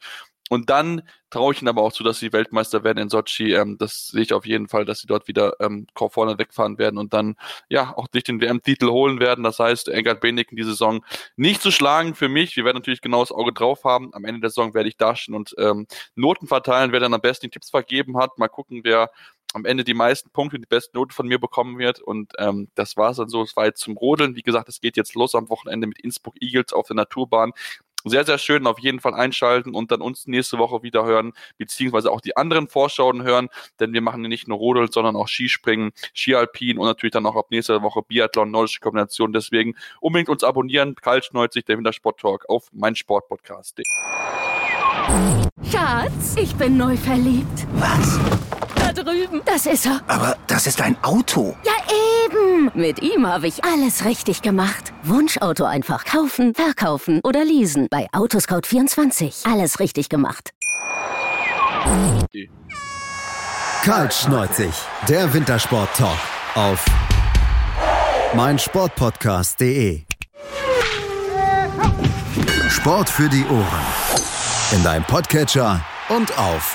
Und dann traue ich ihnen aber auch zu, dass sie Weltmeister werden in Sochi. Ähm, das sehe ich auf jeden Fall, dass sie dort wieder ähm, vorne wegfahren werden und dann ja auch sich den WM-Titel holen werden. Das heißt, Engard Beneken die Saison nicht zu schlagen für mich. Wir werden natürlich genau das Auge drauf haben. Am Ende der Saison werde ich dastehen und ähm, Noten verteilen, wer dann am besten die Tipps vergeben hat. Mal gucken, wer am Ende die meisten Punkte, die besten Noten von mir bekommen wird. Und ähm, das war es dann so. Es war jetzt zum Rodeln. Wie gesagt, es geht jetzt los am Wochenende mit Innsbruck Eagles auf der Naturbahn sehr, sehr schön. Auf jeden Fall einschalten und dann uns nächste Woche wieder hören, beziehungsweise auch die anderen Vorschauen hören, denn wir machen nicht nur Rodel, sondern auch Skispringen, Skialpin und natürlich dann auch ab nächster Woche Biathlon, nordische Kombination. Deswegen unbedingt uns abonnieren. Kalsch 90, der Wintersport Talk auf mein Sportpodcast. Schatz, ich bin neu verliebt. Was? Da drüben. Das ist er. Aber das ist ein Auto. Ja, eben. Mit ihm habe ich alles richtig gemacht. Wunschauto einfach kaufen, verkaufen oder leasen. Bei Autoscout24. Alles richtig gemacht. Kaltsch 90. Der Wintersport Talk. Auf meinsportpodcast.de. Sport für die Ohren. In deinem Podcatcher und auf